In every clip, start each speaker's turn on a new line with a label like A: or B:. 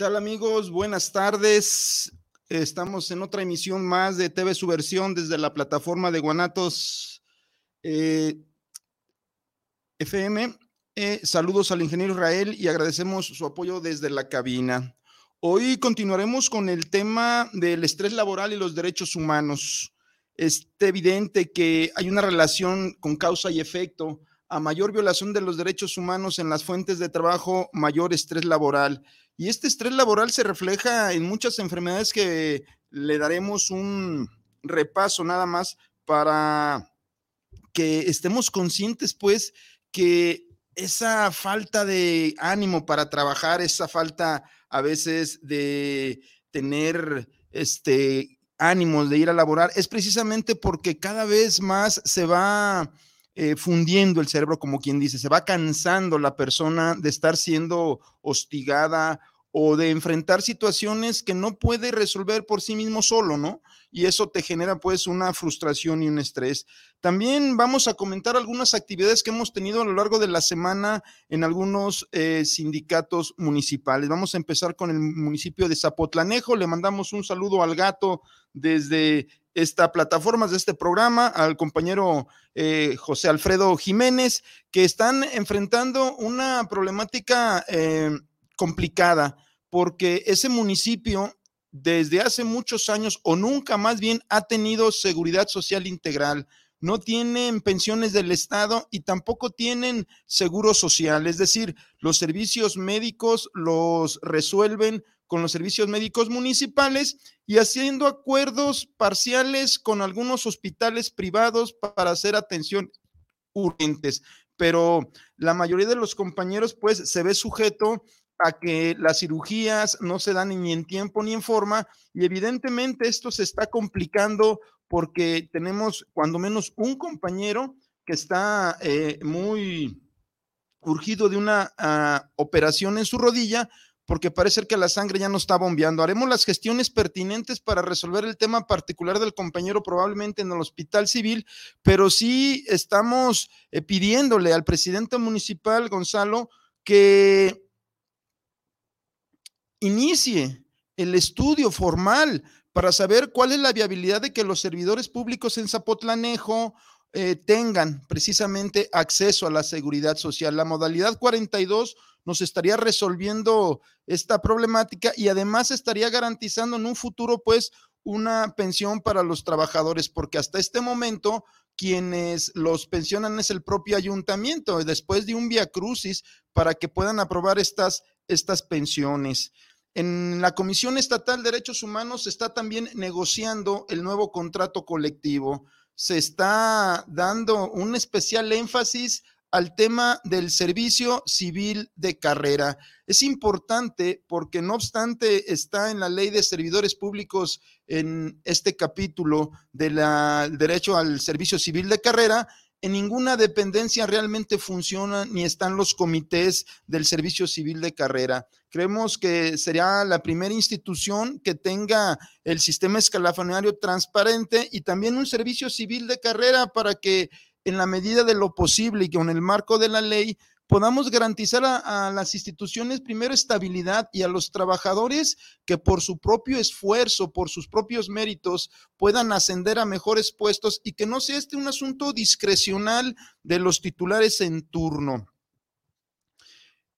A: tal amigos? Buenas tardes. Estamos en otra emisión más de TV Subversión desde la plataforma de Guanatos eh, FM. Eh, saludos al ingeniero Israel y agradecemos su apoyo desde la cabina. Hoy continuaremos con el tema del estrés laboral y los derechos humanos. Es evidente que hay una relación con causa y efecto. A mayor violación de los derechos humanos en las fuentes de trabajo, mayor estrés laboral. Y este estrés laboral se refleja en muchas enfermedades que le daremos un repaso nada más para que estemos conscientes, pues, que esa falta de ánimo para trabajar, esa falta a veces de tener este ánimos de ir a laborar, es precisamente porque cada vez más se va eh, fundiendo el cerebro, como quien dice, se va cansando la persona de estar siendo hostigada o de enfrentar situaciones que no puede resolver por sí mismo solo, ¿no? Y eso te genera pues una frustración y un estrés. También vamos a comentar algunas actividades que hemos tenido a lo largo de la semana en algunos eh, sindicatos municipales. Vamos a empezar con el municipio de Zapotlanejo. Le mandamos un saludo al gato desde esta plataforma, de este programa, al compañero eh, José Alfredo Jiménez, que están enfrentando una problemática eh, complicada porque ese municipio desde hace muchos años o nunca más bien ha tenido seguridad social integral. No tienen pensiones del Estado y tampoco tienen seguro social. Es decir, los servicios médicos los resuelven con los servicios médicos municipales y haciendo acuerdos parciales con algunos hospitales privados para hacer atención urgentes. Pero la mayoría de los compañeros pues se ve sujeto a que las cirugías no se dan ni en tiempo ni en forma y evidentemente esto se está complicando porque tenemos cuando menos un compañero que está eh, muy urgido de una ah, operación en su rodilla porque parece que la sangre ya no está bombeando. Haremos las gestiones pertinentes para resolver el tema particular del compañero probablemente en el hospital civil, pero sí estamos eh, pidiéndole al presidente municipal, Gonzalo, que inicie el estudio formal para saber cuál es la viabilidad de que los servidores públicos en Zapotlanejo eh, tengan precisamente acceso a la seguridad social. La modalidad 42 nos estaría resolviendo esta problemática y además estaría garantizando en un futuro, pues, una pensión para los trabajadores, porque hasta este momento quienes los pensionan es el propio ayuntamiento, después de un via crucis para que puedan aprobar estas, estas pensiones. En la Comisión Estatal de Derechos Humanos se está también negociando el nuevo contrato colectivo. Se está dando un especial énfasis al tema del servicio civil de carrera. Es importante porque no obstante está en la ley de servidores públicos en este capítulo del derecho al servicio civil de carrera, en ninguna dependencia realmente funciona ni están los comités del servicio civil de carrera. Creemos que sería la primera institución que tenga el sistema escalafonario transparente y también un servicio civil de carrera para que en la medida de lo posible y con el marco de la ley podamos garantizar a, las instituciones primero estabilidad y a los trabajadores que por su propio esfuerzo, por sus propios méritos, puedan ascender a mejores puestos y que no sea este un asunto discrecional de los titulares en turno.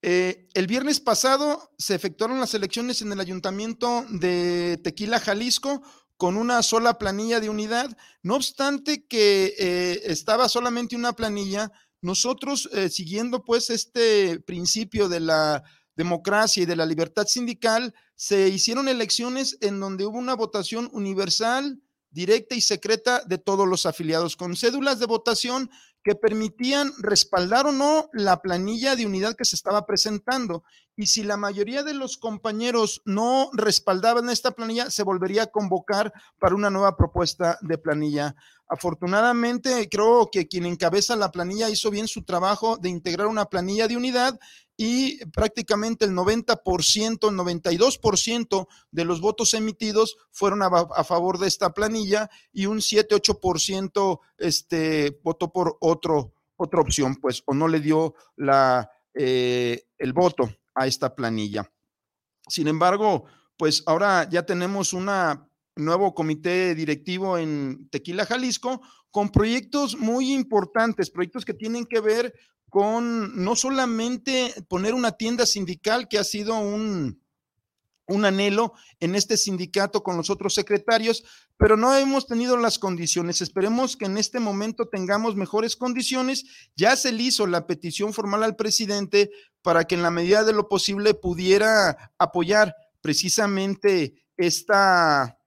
A: Eh, el viernes pasado se efectuaron las elecciones en el ayuntamiento de Tequila, Jalisco, con una sola planilla de unidad. No obstante que eh, estaba solamente una planilla, nosotros eh, siguiendo pues este principio de la democracia y de la libertad sindical, se hicieron elecciones en donde hubo una votación universal, directa y secreta de todos los afiliados, con cédulas de votación que permitían respaldar o no la planilla de unidad que se estaba presentando. Y si la mayoría de los compañeros no respaldaban esta planilla, se volvería a convocar para una nueva propuesta de planilla. Afortunadamente, creo que quien encabeza la planilla hizo bien su trabajo de integrar una planilla de unidad y prácticamente el 90%, el 92% de los votos emitidos fueron a, favor de esta planilla y un 7-8% este, votó por otro, otra opción, pues, o no le dio la, eh, el voto a esta planilla. Sin embargo, pues ahora ya tenemos un nuevo comité directivo en Tequila, Jalisco, con proyectos muy importantes, proyectos que tienen que ver con no solamente poner una tienda sindical, que ha sido un, un anhelo en este sindicato con los otros secretarios, pero no hemos tenido las condiciones. Esperemos que en este momento tengamos mejores condiciones. Ya se le hizo la petición formal al presidente para que en la medida de lo posible pudiera apoyar precisamente esta,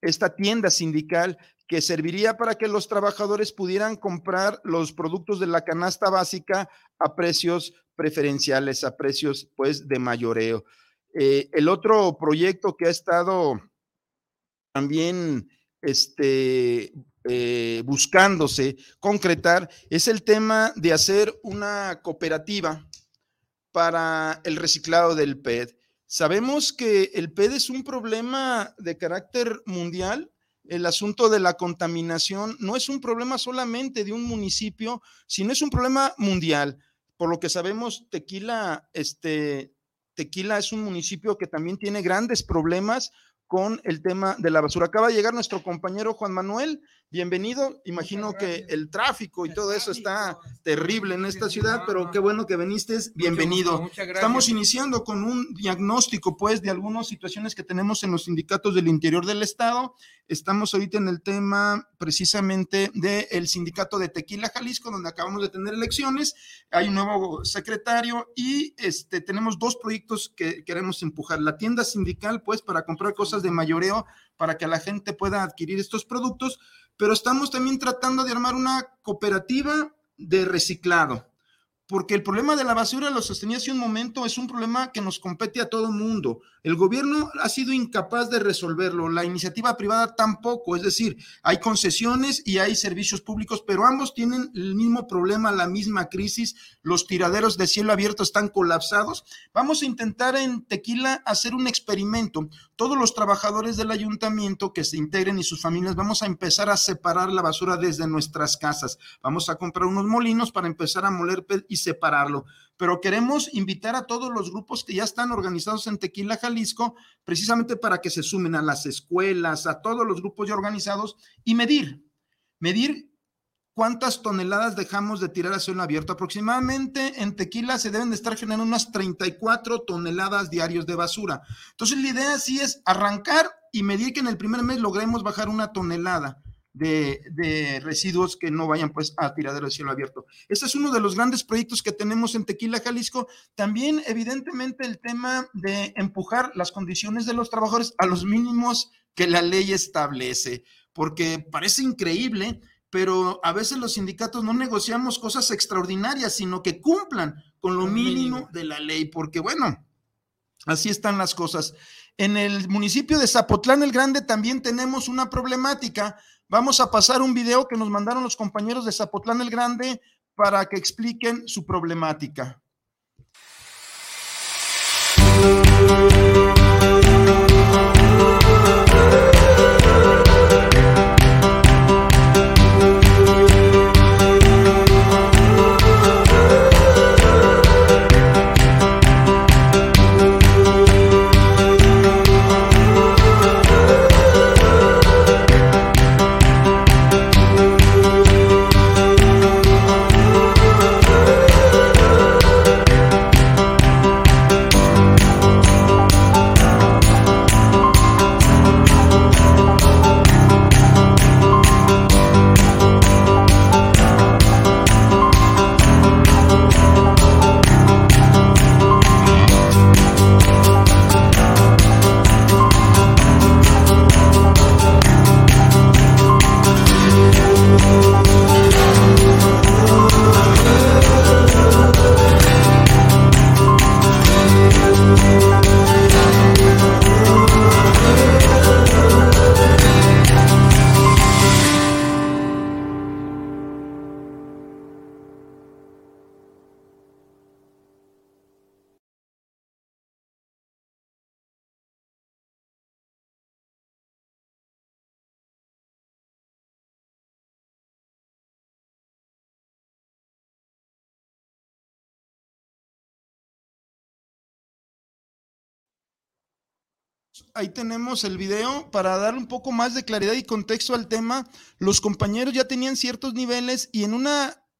A: esta tienda sindical que serviría para que los trabajadores pudieran comprar los productos de la canasta básica a precios preferenciales, a precios pues de mayoreo. Eh, el otro proyecto que ha estado también este, eh, buscándose concretar es el tema de hacer una cooperativa para el reciclado del PET. Sabemos que el PET es un problema de carácter mundial el asunto de la contaminación no es un problema solamente de un municipio, sino es un problema mundial. Por lo que sabemos, Tequila, este, Tequila es un municipio que también tiene grandes problemas con el tema de la basura. Acaba de llegar nuestro compañero Juan Manuel, bienvenido. Imagino que el tráfico y todo eso está terrible en esta ciudad, pero qué bueno que viniste, bienvenido. Estamos iniciando con un diagnóstico, pues, de algunas situaciones que tenemos en los sindicatos del interior del estado. Estamos ahorita en el tema precisamente del sindicato de Tequila Jalisco, donde acabamos de tener elecciones. Hay un nuevo secretario y este, tenemos dos proyectos que queremos empujar. La tienda sindical, pues, para comprar cosas de mayoreo para que la gente pueda adquirir estos productos, pero estamos también tratando de armar una cooperativa de reciclado porque el problema de la basura, lo sostenía hace un momento, es un problema que nos compete a todo mundo. El gobierno ha sido incapaz de resolverlo, la iniciativa privada tampoco, es decir, hay concesiones y hay servicios públicos, pero ambos tienen el mismo problema, la misma crisis, los tiraderos de cielo abierto están colapsados. Vamos a intentar en Tequila hacer un experimento. Todos los trabajadores del ayuntamiento que se integren y sus familias, vamos a empezar a separar la basura desde nuestras casas. Vamos a comprar unos molinos para empezar a moler y separarlo. Pero queremos invitar a todos los grupos que ya están organizados en Tequila, Jalisco, precisamente para que se sumen a las escuelas, a todos los grupos ya organizados y medir, medir cuántas toneladas dejamos de tirar a cielo abierto. Aproximadamente en Tequila se deben de estar generando unas 34 toneladas diarios de basura. Entonces la idea sí es arrancar y medir que en el primer mes logremos bajar una tonelada de, residuos que no vayan pues a tiradero de cielo abierto. Este es uno de los grandes proyectos que tenemos en Tequila, Jalisco. También, evidentemente, el tema de empujar las condiciones de los trabajadores a los mínimos que la ley establece, porque parece increíble, pero a veces los sindicatos no negociamos cosas extraordinarias, sino que cumplan con lo mínimo de la ley, porque bueno, así están las cosas. En el municipio de Zapotlán el Grande también tenemos una problemática Vamos a pasar un video que nos mandaron los compañeros de Zapotlán el Grande para que expliquen su problemática. Ahí tenemos el video para dar un poco más de claridad y contexto al tema. Los compañeros ya tenían ciertos niveles y en un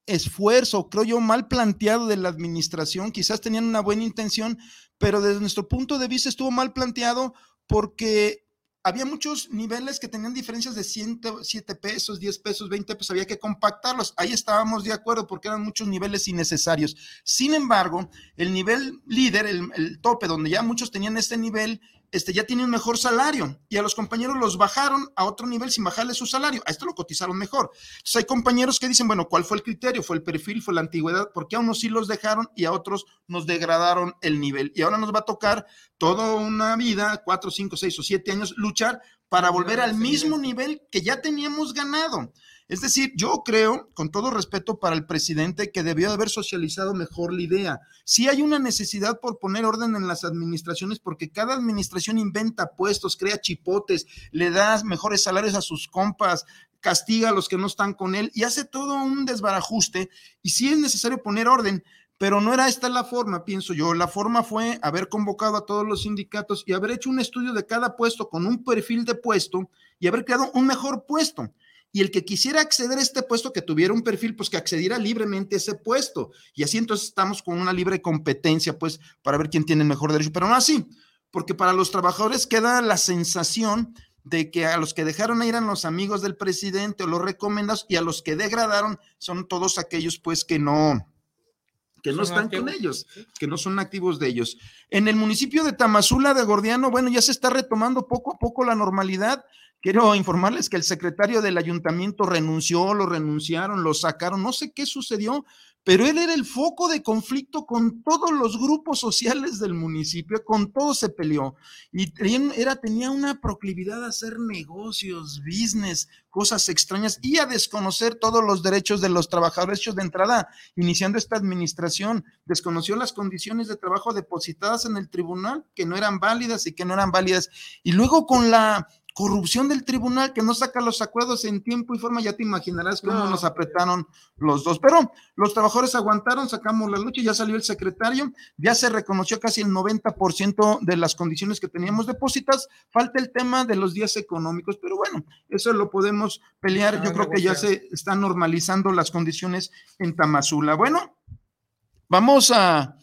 A: esfuerzo, creo yo, mal planteado de la administración, quizás tenían una buena intención, pero desde nuestro punto de vista estuvo mal planteado porque había muchos niveles que tenían diferencias de 7 pesos, 10 pesos, 20 pesos, había que compactarlos. Ahí estábamos de acuerdo porque eran muchos niveles innecesarios. Sin embargo, el nivel líder, el, el tope, donde ya muchos tenían este nivel, este, ya tiene un mejor salario y a los compañeros los bajaron a otro nivel sin bajarle su salario. A esto lo cotizaron mejor. Entonces hay compañeros que dicen, bueno, ¿cuál fue el criterio? ¿Fue el perfil? ¿Fue la antigüedad? Porque a unos sí los dejaron y a otros nos degradaron el nivel. Y ahora nos va a tocar toda una vida, cuatro, cinco, seis o siete años, luchar para volver al mismo nivel que ya teníamos ganado. Es decir, yo creo, con todo respeto para el presidente, que debió haber socializado mejor la idea. Sí hay una necesidad por poner orden en las administraciones, porque cada administración inventa puestos, crea chipotes, le da mejores salarios a sus compas, castiga a los que no están con él y hace todo un desbarajuste. Y sí es necesario poner orden, pero no era esta la forma, pienso yo. La forma fue haber convocado a todos los sindicatos y haber hecho un estudio de cada puesto con un perfil de puesto y haber creado un mejor puesto y el que quisiera acceder a este puesto, que tuviera un perfil, pues que accediera libremente a ese puesto. Y así entonces estamos con una libre competencia, pues, para ver quién tiene el mejor derecho, pero no así, porque para los trabajadores queda la sensación de que a los que dejaron ir eran los amigos del presidente o los recomendados y a los que degradaron son todos aquellos, pues, que no, que no están con ellos, que no son activos de ellos. En el municipio de Tamazula de Gordiano, bueno, ya se está retomando poco a poco la normalidad. Quiero informarles que el secretario del ayuntamiento renunció, lo renunciaron, lo sacaron, no sé qué sucedió, pero él era el foco de conflicto con todos los grupos sociales del municipio, con todos se peleó. Y era, tenía una proclividad a hacer negocios, business, cosas extrañas y a desconocer todos los derechos de los trabajadores. Hechos de entrada, iniciando esta administración, desconoció las condiciones de trabajo depositadas en el tribunal que no eran válidas y que no eran válidas. Y luego con la corrupción del tribunal que no saca los acuerdos en tiempo y forma, ya te imaginarás cómo nos apretaron los dos. Pero los trabajadores aguantaron, sacamos la lucha, ya salió el secretario, ya se reconoció casi el 90% de las condiciones que teníamos depositas, falta el tema de los días económicos, pero bueno, eso lo podemos pelear, yo creo que ya se están normalizando las condiciones en Tamazula. Bueno, vamos a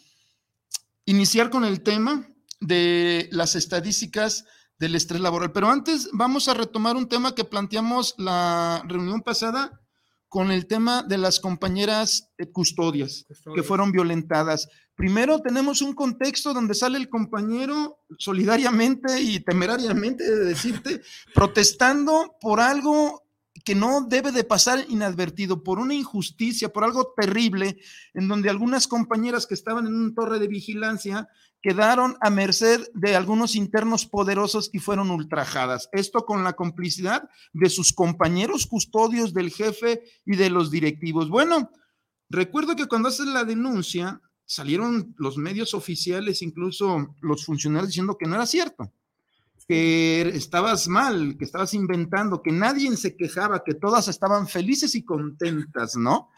A: iniciar con el tema de las estadísticas del estrés laboral. Pero antes vamos a retomar un tema que planteamos la reunión pasada con el tema de las compañeras custodias, que fueron violentadas. Primero tenemos un contexto donde sale el compañero solidariamente y temerariamente de decirte, protestando por algo que no debe de pasar inadvertido, por una injusticia, por algo terrible, en donde algunas compañeras que estaban en una torre de vigilancia quedaron a merced de algunos internos poderosos y fueron ultrajadas. Esto con la complicidad de sus compañeros custodios del jefe y de los directivos. Bueno, recuerdo que cuando haces la denuncia, salieron los medios oficiales, incluso los funcionarios, diciendo que no era cierto, que estabas mal, que estabas inventando, que nadie se quejaba, que todas estaban felices y contentas, ¿no?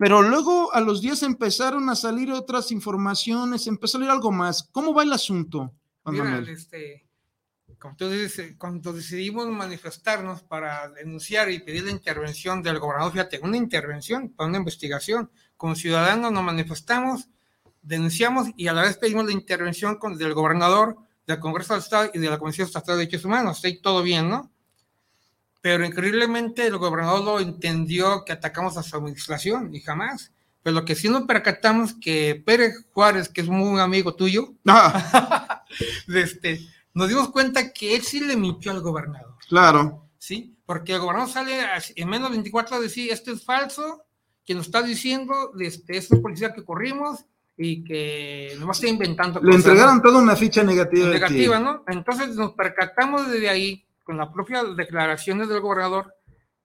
A: Pero luego a los días empezaron a salir otras informaciones, empezó a salir algo más. ¿Cómo va el asunto?
B: Mira, este, eh, cuando decidimos manifestarnos para denunciar y pedir la intervención del gobernador, fíjate, una intervención para una investigación, como ciudadanos nos manifestamos, denunciamos y a la vez pedimos la intervención con, del gobernador, del Congreso del Estado y de la Comisión Estatal de Derechos Humanos. Está todo bien, ¿no? Pero increíblemente el gobernador lo entendió que atacamos a su administración y jamás. Pero lo que sí nos percatamos que Pérez Juárez, que es muy amigo tuyo, ah. este, nos dimos cuenta que él sí le mintió al gobernador.
A: Claro.
B: Sí, porque el gobernador sale en menos de 24 a decir, esto es falso, que nos está diciendo, este, es policía que corrimos y que no está inventando.
A: Le entregaron toda una ficha negativa.
B: Negativa, ¿no? Entonces nos percatamos desde ahí con las propias declaraciones del gobernador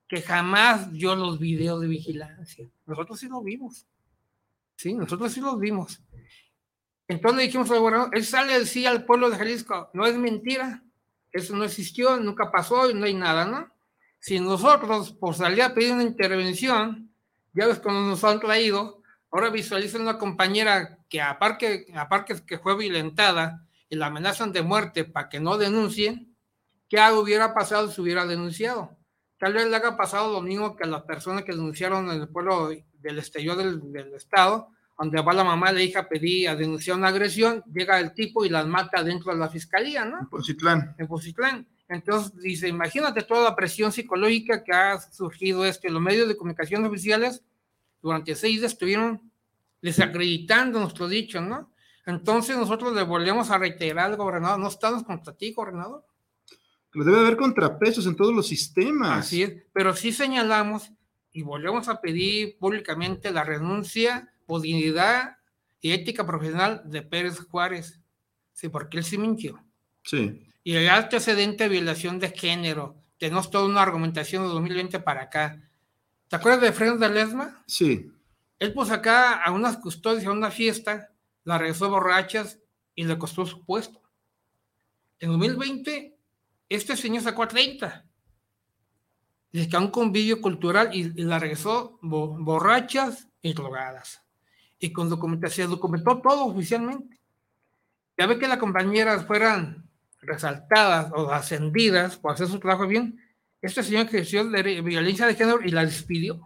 B: que jamás dio los videos de vigilancia. Nosotros sí los vimos. Sí, nosotros sí los vimos. Entonces dijimos al gobernador, él sale a decir al pueblo de Jalisco, no es mentira, eso no existió, nunca pasó y no hay nada, ¿no? Si nosotros, por salir a pedir una intervención, ya ves cuando nos han traído, ahora visualizan una compañera que aparte, aparte que fue violentada, y la amenazan de muerte para que no denuncien, ¿qué hubiera pasado si hubiera denunciado? Tal vez le haga pasado lo mismo que a las personas que denunciaron en el pueblo del exterior del, del estado, donde va la mamá de la hija pedí a denunciar una agresión, llega el tipo y las mata dentro de la fiscalía, ¿no?
A: En Positlán.
B: En Positlán. Entonces dice, imagínate toda la presión psicológica que ha surgido esto. Los medios de comunicación oficiales durante seis días estuvieron desacreditando nuestro dicho, ¿no? Entonces nosotros le volvemos a reiterar al gobernador, no estamos contra ti, gobernador.
A: Pero debe haber contrapesos en todos los sistemas.
B: Así es, pero sí señalamos y volvemos a pedir públicamente la renuncia por dignidad y ética profesional de Pérez Juárez. Sí, porque él sí mintió.
A: Sí.
B: Y el antecedente de violación de género. Tenemos toda una argumentación de 2020 para acá. ¿Te acuerdas de Frenos de Lesma?
A: Sí.
B: Él puso acá a unas custodias a una fiesta, la regresó borrachas y le costó su puesto. En 2020, este señor sacó a 30. Le quedó un convivio cultural y, la regresó borrachas y drogadas y con documentación, documentó todo oficialmente. Ya ve que las compañeras fueran resaltadas o ascendidas por hacer su trabajo bien, este señor ejerció de violencia de género y la despidió.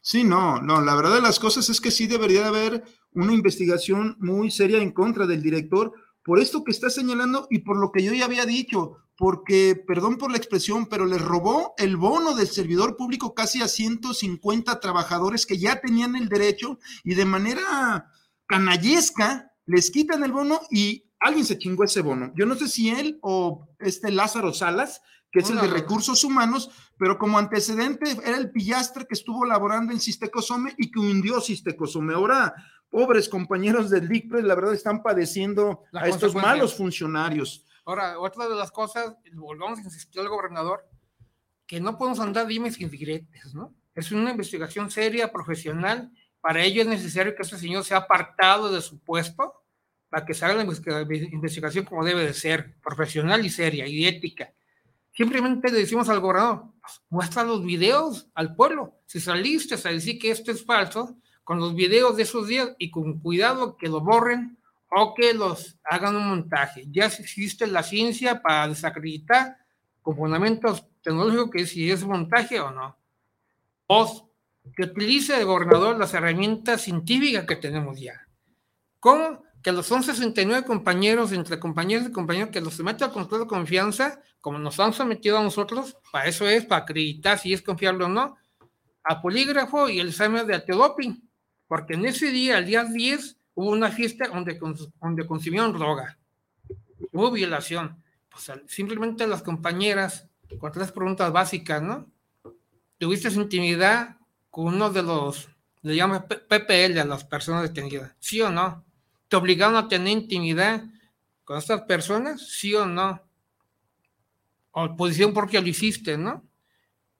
A: Sí, no, no, la verdad de las cosas es que sí debería haber una investigación muy seria en contra del director por esto que está señalando y por lo que yo ya había dicho, porque, perdón por la expresión, pero le robó el bono del servidor público casi a 150 trabajadores que ya tenían el derecho y de manera canallesca les quitan el bono y alguien se chingó ese bono. Yo no sé si él o este Lázaro Salas, que es el de recursos humanos, pero como antecedente era el pillastre que estuvo laborando en Sistecosome y que hundió Sistecosome. Ahora, pobres compañeros del DICPRE, la verdad están padeciendo a estos malos funcionarios.
B: Ahora, otra de las cosas, volvamos a insistir al gobernador, que no podemos andar dimes y diretes, ¿no? Es una investigación seria, profesional. Para ello es necesario que ese señor sea apartado de su puesto para que se haga la investigación como debe de ser, profesional y seria y ética. Simplemente le decimos al gobernador, pues, muestra los videos al pueblo. Si saliste a decir que esto es falso, con los videos de esos días y con cuidado que lo borren o que los hagan un montaje. Ya existe la ciencia para desacreditar con fundamentos tecnológicos que si es montaje o no. O que utilice el gobernador las herramientas científicas que tenemos ya. ¿Cómo? Que los 169 compañeros, entre compañeros y compañeros, que los somete al control de confianza, como nos han sometido a nosotros, para eso es, para acreditar si es confiable o no, a polígrafo y el examen de antidoping. Porque en ese día, el día 10, hubo una fiesta donde, donde consumieron droga. Hubo violación. Pues simplemente las compañeras, con tres preguntas básicas, ¿no? ¿Tuviste intimidad con uno de los, le llaman PPL a las personas detenidas? ¿Sí o no? ¿Te obligaron a tener intimidad con estas personas? ¿Sí o no? O posición porque lo hiciste, ¿no?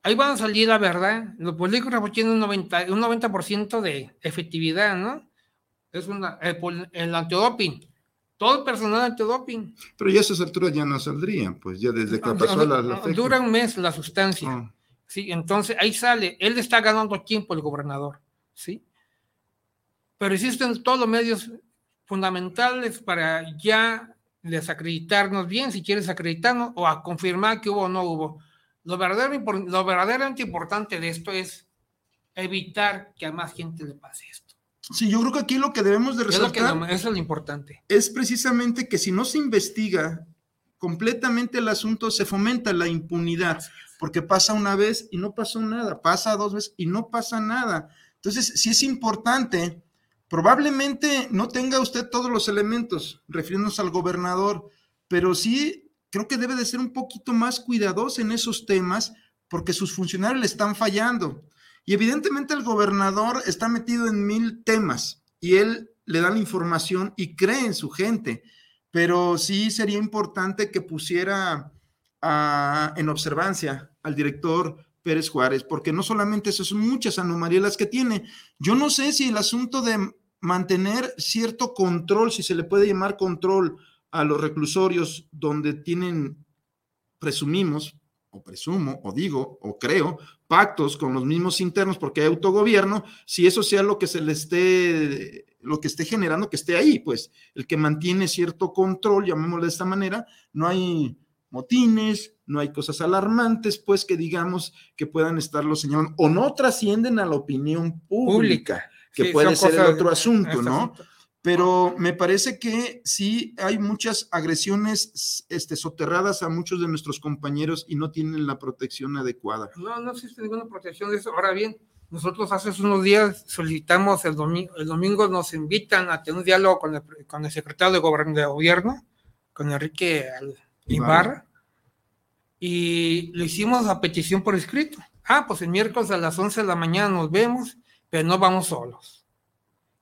B: Ahí van a salir la verdad. Los polígrafos tienen un 90%, un 90 de efectividad, ¿no? Es una, el, el antidoping. Todo el personal antidoping.
A: Pero ya a esas alturas ya no saldrían, pues ya desde que pasó la, la
B: Dura un mes la sustancia. Ah. Sí, entonces ahí sale. Él está ganando tiempo el gobernador, ¿sí? Pero existen todos los medios fundamentales para ya desacreditarnos bien, si quieres acreditarnos, o a confirmar que hubo o no hubo. Lo, verdadero, lo verdaderamente importante de esto es evitar que a más gente le pase esto.
A: Sí, yo creo que aquí lo que debemos de resaltar...
B: Es eso es lo importante.
A: Es precisamente que si no se investiga completamente el asunto, se fomenta la impunidad, porque pasa una vez y no pasó nada, pasa dos veces y no pasa nada. Entonces, si es importante, probablemente no tenga usted todos los elementos, refiriéndonos al gobernador, pero sí creo que debe de ser un poquito más cuidadoso en esos temas, porque sus funcionarios le están fallando. Y evidentemente el gobernador está metido en mil temas y él le da la información y cree en su gente, pero sí sería importante que pusiera en observancia al director Pérez Juárez, porque no solamente esas son muchas anomalías las que tiene. Yo no sé si el asunto de mantener cierto control, si se le puede llamar control a los reclusorios donde tienen, presumimos, o presumo, o digo, o creo, pactos con los mismos internos porque hay autogobierno, si eso sea lo que se le esté lo que esté generando que esté ahí, pues el que mantiene cierto control, llamémoslo de esta manera, no hay motines, no hay cosas alarmantes, pues que digamos que puedan estarlo señalando o no trascienden a la opinión pública, que puede ser el otro asunto, ¿no? Pero me parece que sí hay muchas agresiones este, soterradas a muchos de nuestros compañeros y no tienen la protección adecuada.
B: No, no existe ninguna protección de eso. Ahora bien, nosotros hace unos días solicitamos el domingo, el domingo nos invitan a tener un diálogo con el, con el secretario de, gobierno, con Enrique Ibarra, y le hicimos la petición por escrito. Ah, pues el miércoles a las 11 de la mañana nos vemos, pero no vamos solos.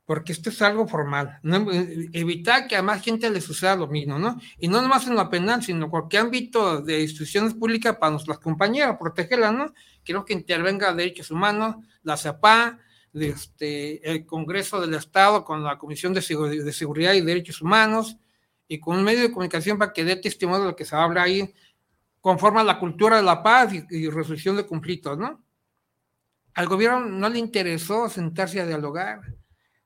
B: Porque esto es algo formal. evitar que a más gente le suceda lo mismo, ¿no? Y no nomás en lo penal, sino cualquier ámbito de instituciones públicas para nuestras compañeras, protegerlas, ¿no? Quiero que intervenga Derechos Humanos, la CEPA, este, el Congreso del Estado con la Comisión de, Seguridad y Derechos Humanos, y con un medio de comunicación para que dé testimonio de lo que se habla ahí, conforme a la cultura de la paz y, resolución de conflictos, ¿no? Al gobierno no le interesó sentarse a dialogar.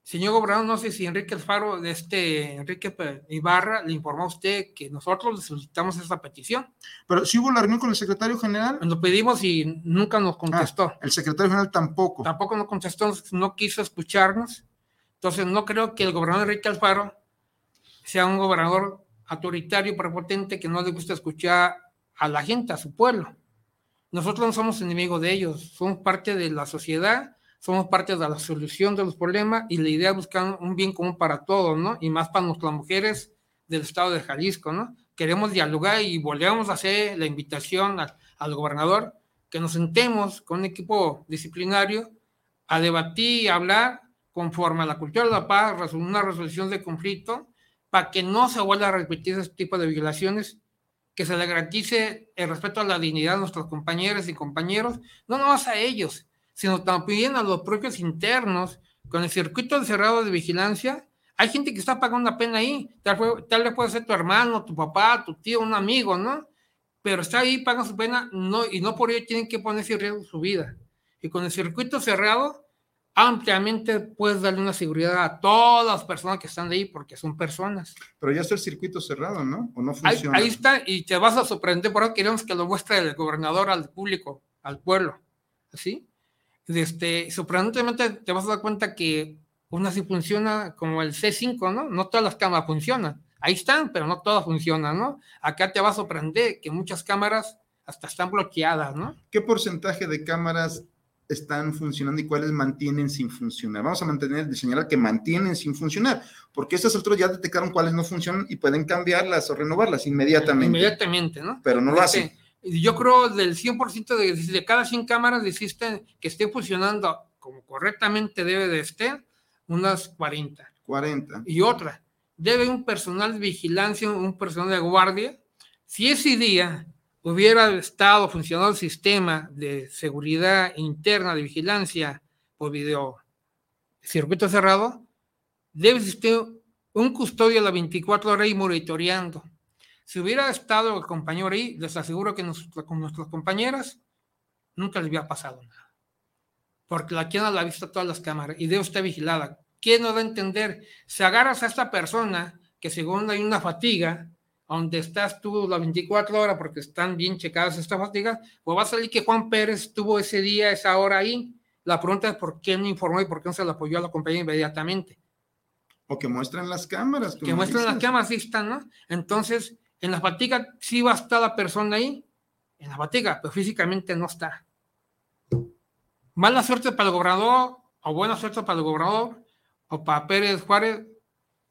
B: Señor gobernador, no sé si Enrique Alfaro, de este Enrique Ibarra, le informó a usted que nosotros le solicitamos esa petición.
A: Pero si hubo la reunión con el secretario general.
B: Lo pedimos y nunca nos contestó.
A: Ah, el secretario general tampoco.
B: Tampoco nos contestó, no quiso escucharnos. Entonces, no creo que el gobernador Enrique Alfaro sea un gobernador autoritario, prepotente, que no le gusta escuchar a la gente, a su pueblo. Nosotros no somos enemigos de ellos, somos parte de la sociedad, somos parte de la solución de los problemas y la idea es buscar un bien común para todos, ¿no? Y más para nuestras mujeres del estado de Jalisco, ¿no? Queremos dialogar y volvemos a hacer la invitación al, gobernador que nos sentemos con un equipo disciplinario a debatir y hablar conforme a la cultura de la paz, una resolución de conflicto para que no se vuelva a repetir este tipo de violaciones, que se le garantice el respeto a la dignidad de nuestros compañeros y compañeros, no nomás a ellos, sino también a los propios internos, con el circuito cerrado de vigilancia. Hay gente que está pagando pena ahí, tal, tal vez puede ser tu hermano, tu papá, tu tío, un amigo, ¿no? Pero está ahí, pagan su pena no, y no por ello tienen que ponerse en riesgo su vida. Y con el circuito cerrado, ampliamente puedes darle una seguridad a todas las personas que están ahí porque son personas.
A: Pero ya está el circuito cerrado, ¿no? ¿O no funciona?
B: Ahí, está y te vas a sorprender. Por eso queremos que lo muestre el gobernador al público, al pueblo. ¿Así? Este, sorprendentemente te vas a dar cuenta que una sí funciona como el C5, ¿no? No todas las cámaras funcionan. Ahí están, pero no todas funcionan, ¿no? Acá te va a sorprender que muchas cámaras hasta están bloqueadas, ¿no?
A: ¿Qué porcentaje de cámaras están funcionando y cuáles mantienen sin funcionar. Vamos a mantener, de señalar que mantienen sin funcionar, porque estas otras ya detectaron cuáles no funcionan y pueden cambiarlas o renovarlas inmediatamente.
B: Inmediatamente, ¿no?
A: Pero no lo este, hacen.
B: Yo creo del 100% de, de cada 100 cámaras existen que estén funcionando como correctamente debe de estar, unas 40.
A: 40.
B: Y otra, debe un personal de vigilancia, un personal de guardia, si ese día hubiera estado funcionando el sistema de seguridad interna de vigilancia por video circuito cerrado, debe existir un custodio a las 24 horas y monitoreando. Si hubiera estado el compañero ahí, les aseguro que con nuestras compañeras nunca les hubiera pasado nada. Porque la quien la ha visto todas las cámaras y debe estar vigilada. ¿Quién no va a entender? Si agarras a esta persona que según hay una fatiga, donde estás tú las 24 horas porque están bien checadas estas fatigas, pues va a salir que Juan Pérez estuvo ese día, esa hora ahí. La pregunta es por qué no informó y por qué no se le apoyó a la compañía inmediatamente.
A: O que muestran las cámaras.
B: Que muestran las cámaras, sí están, ¿no? Entonces, en la fatiga sí va a estar la persona ahí, en la fatiga, pero físicamente no está. Mala suerte para el gobernador, o buena suerte para el gobernador, o para Pérez Juárez.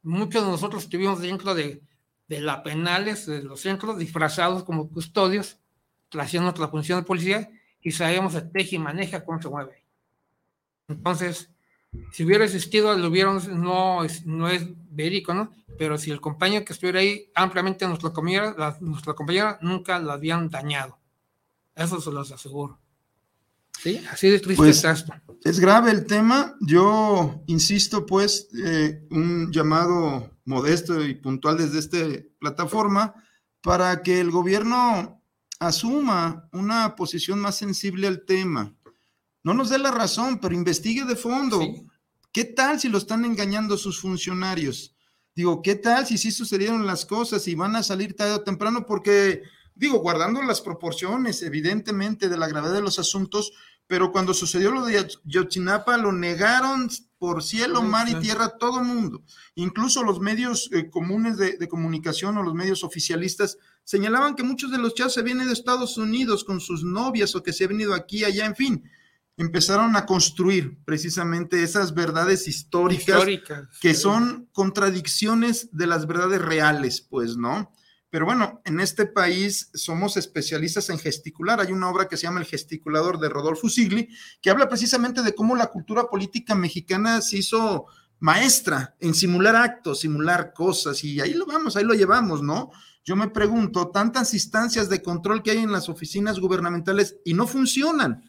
B: Muchos de nosotros estuvimos dentro de de la penales de los centros disfrazados como custodios, haciendo nuestra función de policía y sabemos el teje y maneja cómo se mueve. Entonces, si hubiera existido, lo hubiera, no es, no es verídico, ¿no? Pero si el compañero que estuviera ahí, ampliamente nuestra compañera, nuestra compañera nunca la habían dañado. Eso se los aseguro. Sí, así de triste
A: pues. Es grave el tema. Yo insisto, pues, eh, un llamado modesto y puntual desde esta plataforma para que el gobierno asuma una posición más sensible al tema. No nos dé la razón, pero investigue de fondo. ¿Qué tal si lo están engañando sus funcionarios? Digo, ¿qué tal si sí sucedieron las cosas y van a salir tarde o temprano? Porque, digo, guardando las proporciones, evidentemente, de la gravedad de los asuntos, pero cuando sucedió lo de Yotzinapa, lo negaron por cielo, mar y tierra todo el mundo. Incluso los medios eh, comunes de, de, comunicación o los medios oficialistas señalaban que muchos de los chavos se vienen de Estados Unidos con sus novias o que se han venido aquí, allá, en fin. Empezaron a construir precisamente esas verdades históricas, históricas que sí. son contradicciones de las verdades reales, pues, ¿no? Pero bueno, en este país somos especialistas en gesticular. Hay una obra que se llama El gesticulador de Rodolfo Sigli, que habla precisamente de cómo la cultura política mexicana se hizo maestra en simular actos, simular cosas, y ahí lo vamos, ahí lo llevamos, ¿no? Yo me pregunto, tantas instancias de control que hay en las oficinas gubernamentales y no funcionan,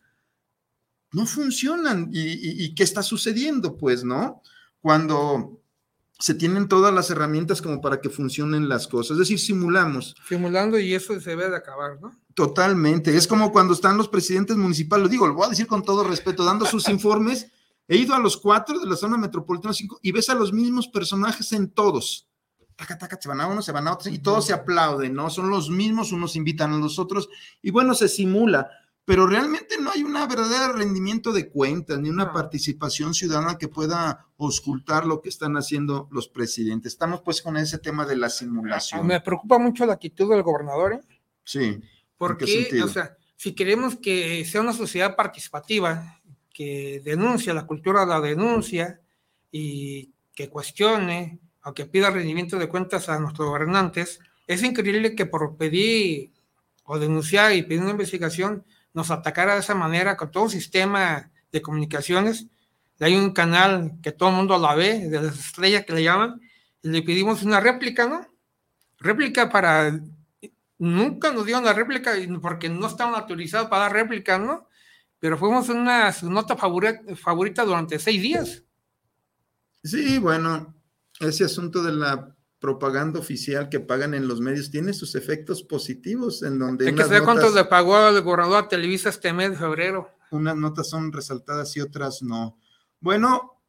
A: no funcionan. ¿Y, y, y qué está sucediendo? Pues, ¿no? Cuando se tienen todas las herramientas como para que funcionen las cosas, es decir, simulamos.
B: Simulando y eso se debe de acabar, ¿no?
A: Totalmente, es como cuando están los presidentes municipales, lo digo, lo voy a decir con todo respeto, dando sus informes, he ido a los cuatro de la zona metropolitana 5 y ves a los mismos personajes en todos. Taca, taca, se van a uno, se van a otro y todos se aplauden, ¿no? Son los mismos, unos invitan a los otros y bueno, se simula pero realmente no hay un verdadero rendimiento de cuentas ni una no. participación ciudadana que pueda auscultar lo que están haciendo los presidentes. Estamos pues con ese tema de la simulación.
B: Me preocupa mucho la actitud del gobernador. ¿eh?
A: Sí.
B: Porque, o sea, si queremos que sea una sociedad participativa, que denuncia la cultura la denuncia y que cuestione, aunque pida rendimiento de cuentas a nuestros gobernantes, es increíble que por pedir o denunciar y pedir una investigación nos atacara de esa manera con todo un sistema de comunicaciones. Hay un canal que todo el mundo la ve, de las estrellas que le llaman, y le pedimos una réplica, ¿no? Réplica para... Nunca nos dieron la réplica porque no estaban autorizados para dar réplica, ¿no? Pero fuimos una su nota favorita, durante seis días.
A: Sí, bueno, ese asunto de la propaganda oficial que pagan en los medios tiene sus efectos positivos en donde...
B: Hay que saber cuánto le pagó el gobernador a Televisa este mes de febrero.
A: Unas notas son resaltadas y otras no. Bueno,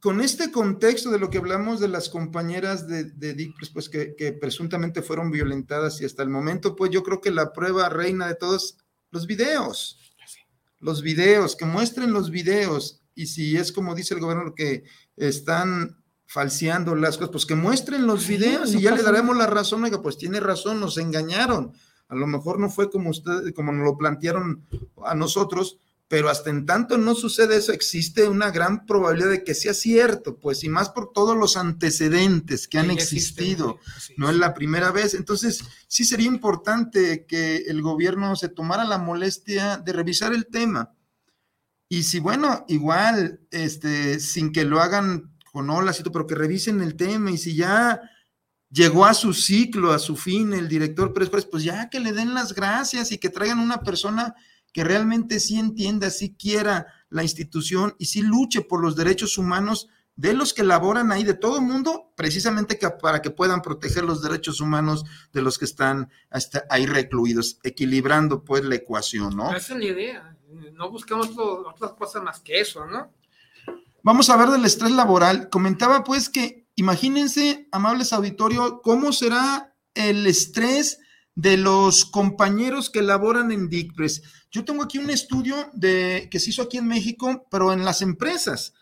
A: con este contexto de lo que hablamos de las compañeras de, de DICPRES, pues que, que, presuntamente fueron violentadas y hasta el momento, pues yo creo que la prueba reina de todos, los videos. Los videos, que muestren los videos. Y si es como dice el gobierno que están falseando las cosas, pues que muestren los videos y ya le daremos la razón, oiga, pues tiene razón, nos engañaron. A lo mejor no fue como usted, como nos lo plantearon a nosotros, pero hasta en tanto no sucede eso, existe una gran probabilidad de que sea cierto, pues y más por todos los antecedentes que han sí, existido, existe, no es la primera vez. Entonces, sí sería importante que el gobierno se tomara la molestia de revisar el tema. Y si, bueno, igual, este, sin que lo hagan con olas y todo, pero que revisen el tema y si ya llegó a su ciclo, a su fin el director Pérez Pérez, pues ya que le den las gracias y que traigan una persona que realmente sí entienda, sí quiera la institución y sí luche por los derechos humanos de los que laboran ahí, de todo el mundo, precisamente que, para que puedan proteger los derechos humanos de los que están ahí recluidos, equilibrando pues la ecuación, ¿no?
B: Esa es la idea, no buscamos otras cosas más que eso, ¿no?
A: Vamos a ver del estrés laboral. Comentaba pues que imagínense, amables auditorio, cómo será el estrés de los compañeros que laboran en DICPRES. Yo tengo aquí un estudio de, que se hizo aquí en México, pero en las empresas,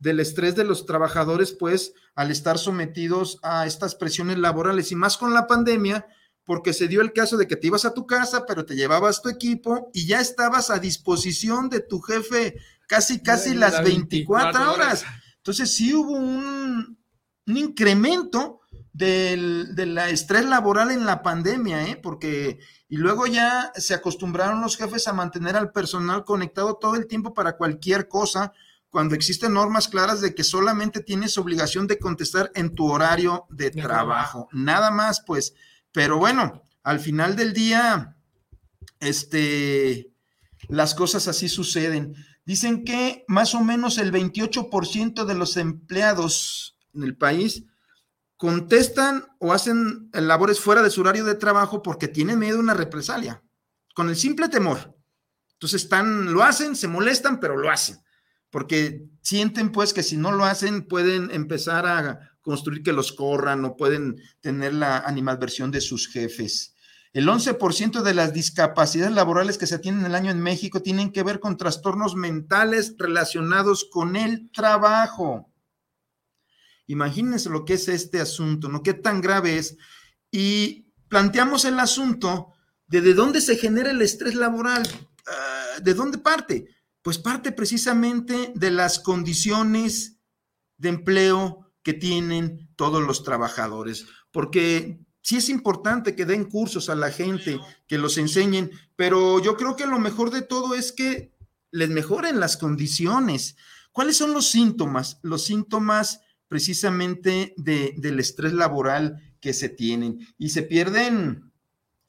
A: del estrés de los trabajadores, pues, al estar sometidos a estas presiones laborales y más con la pandemia, porque se dio el caso de que te ibas a tu casa, pero te llevabas tu equipo y ya estabas a disposición de tu jefe casi, casi la, las 24, 24 horas. Entonces sí hubo un, un incremento del, de la estrés laboral en la pandemia, ¿eh? porque y luego ya se acostumbraron los jefes a mantener al personal conectado todo el tiempo para cualquier cosa, cuando existen normas claras de que solamente tienes obligación de contestar en tu horario de, trabajo, nada más, pues. Pero bueno, al final del día, este, las cosas así suceden. Dicen que más o menos el 28% de los empleados en el país contestan o hacen labores fuera de su horario de trabajo porque tienen miedo a una represalia, con el simple temor. Entonces están, lo hacen, se molestan, pero lo hacen. porque sienten pues que si no lo hacen pueden empezar a construir que los corran o pueden tener la animadversión de sus jefes. El 11% de las discapacidades laborales que se tienen el año en México tienen que ver con trastornos mentales relacionados con el trabajo. Imagínense lo que es este asunto, ¿no? Qué tan grave es. Y planteamos el asunto de de dónde se genera el estrés laboral, ah, de dónde parte. Pues parte precisamente de las condiciones de empleo que tienen todos los trabajadores, porque sí es importante que den cursos a la gente, que los enseñen, pero yo creo que lo mejor de todo es que les mejoren las condiciones. ¿Cuáles son los síntomas? Los síntomas precisamente del estrés laboral que se tienen y se pierden,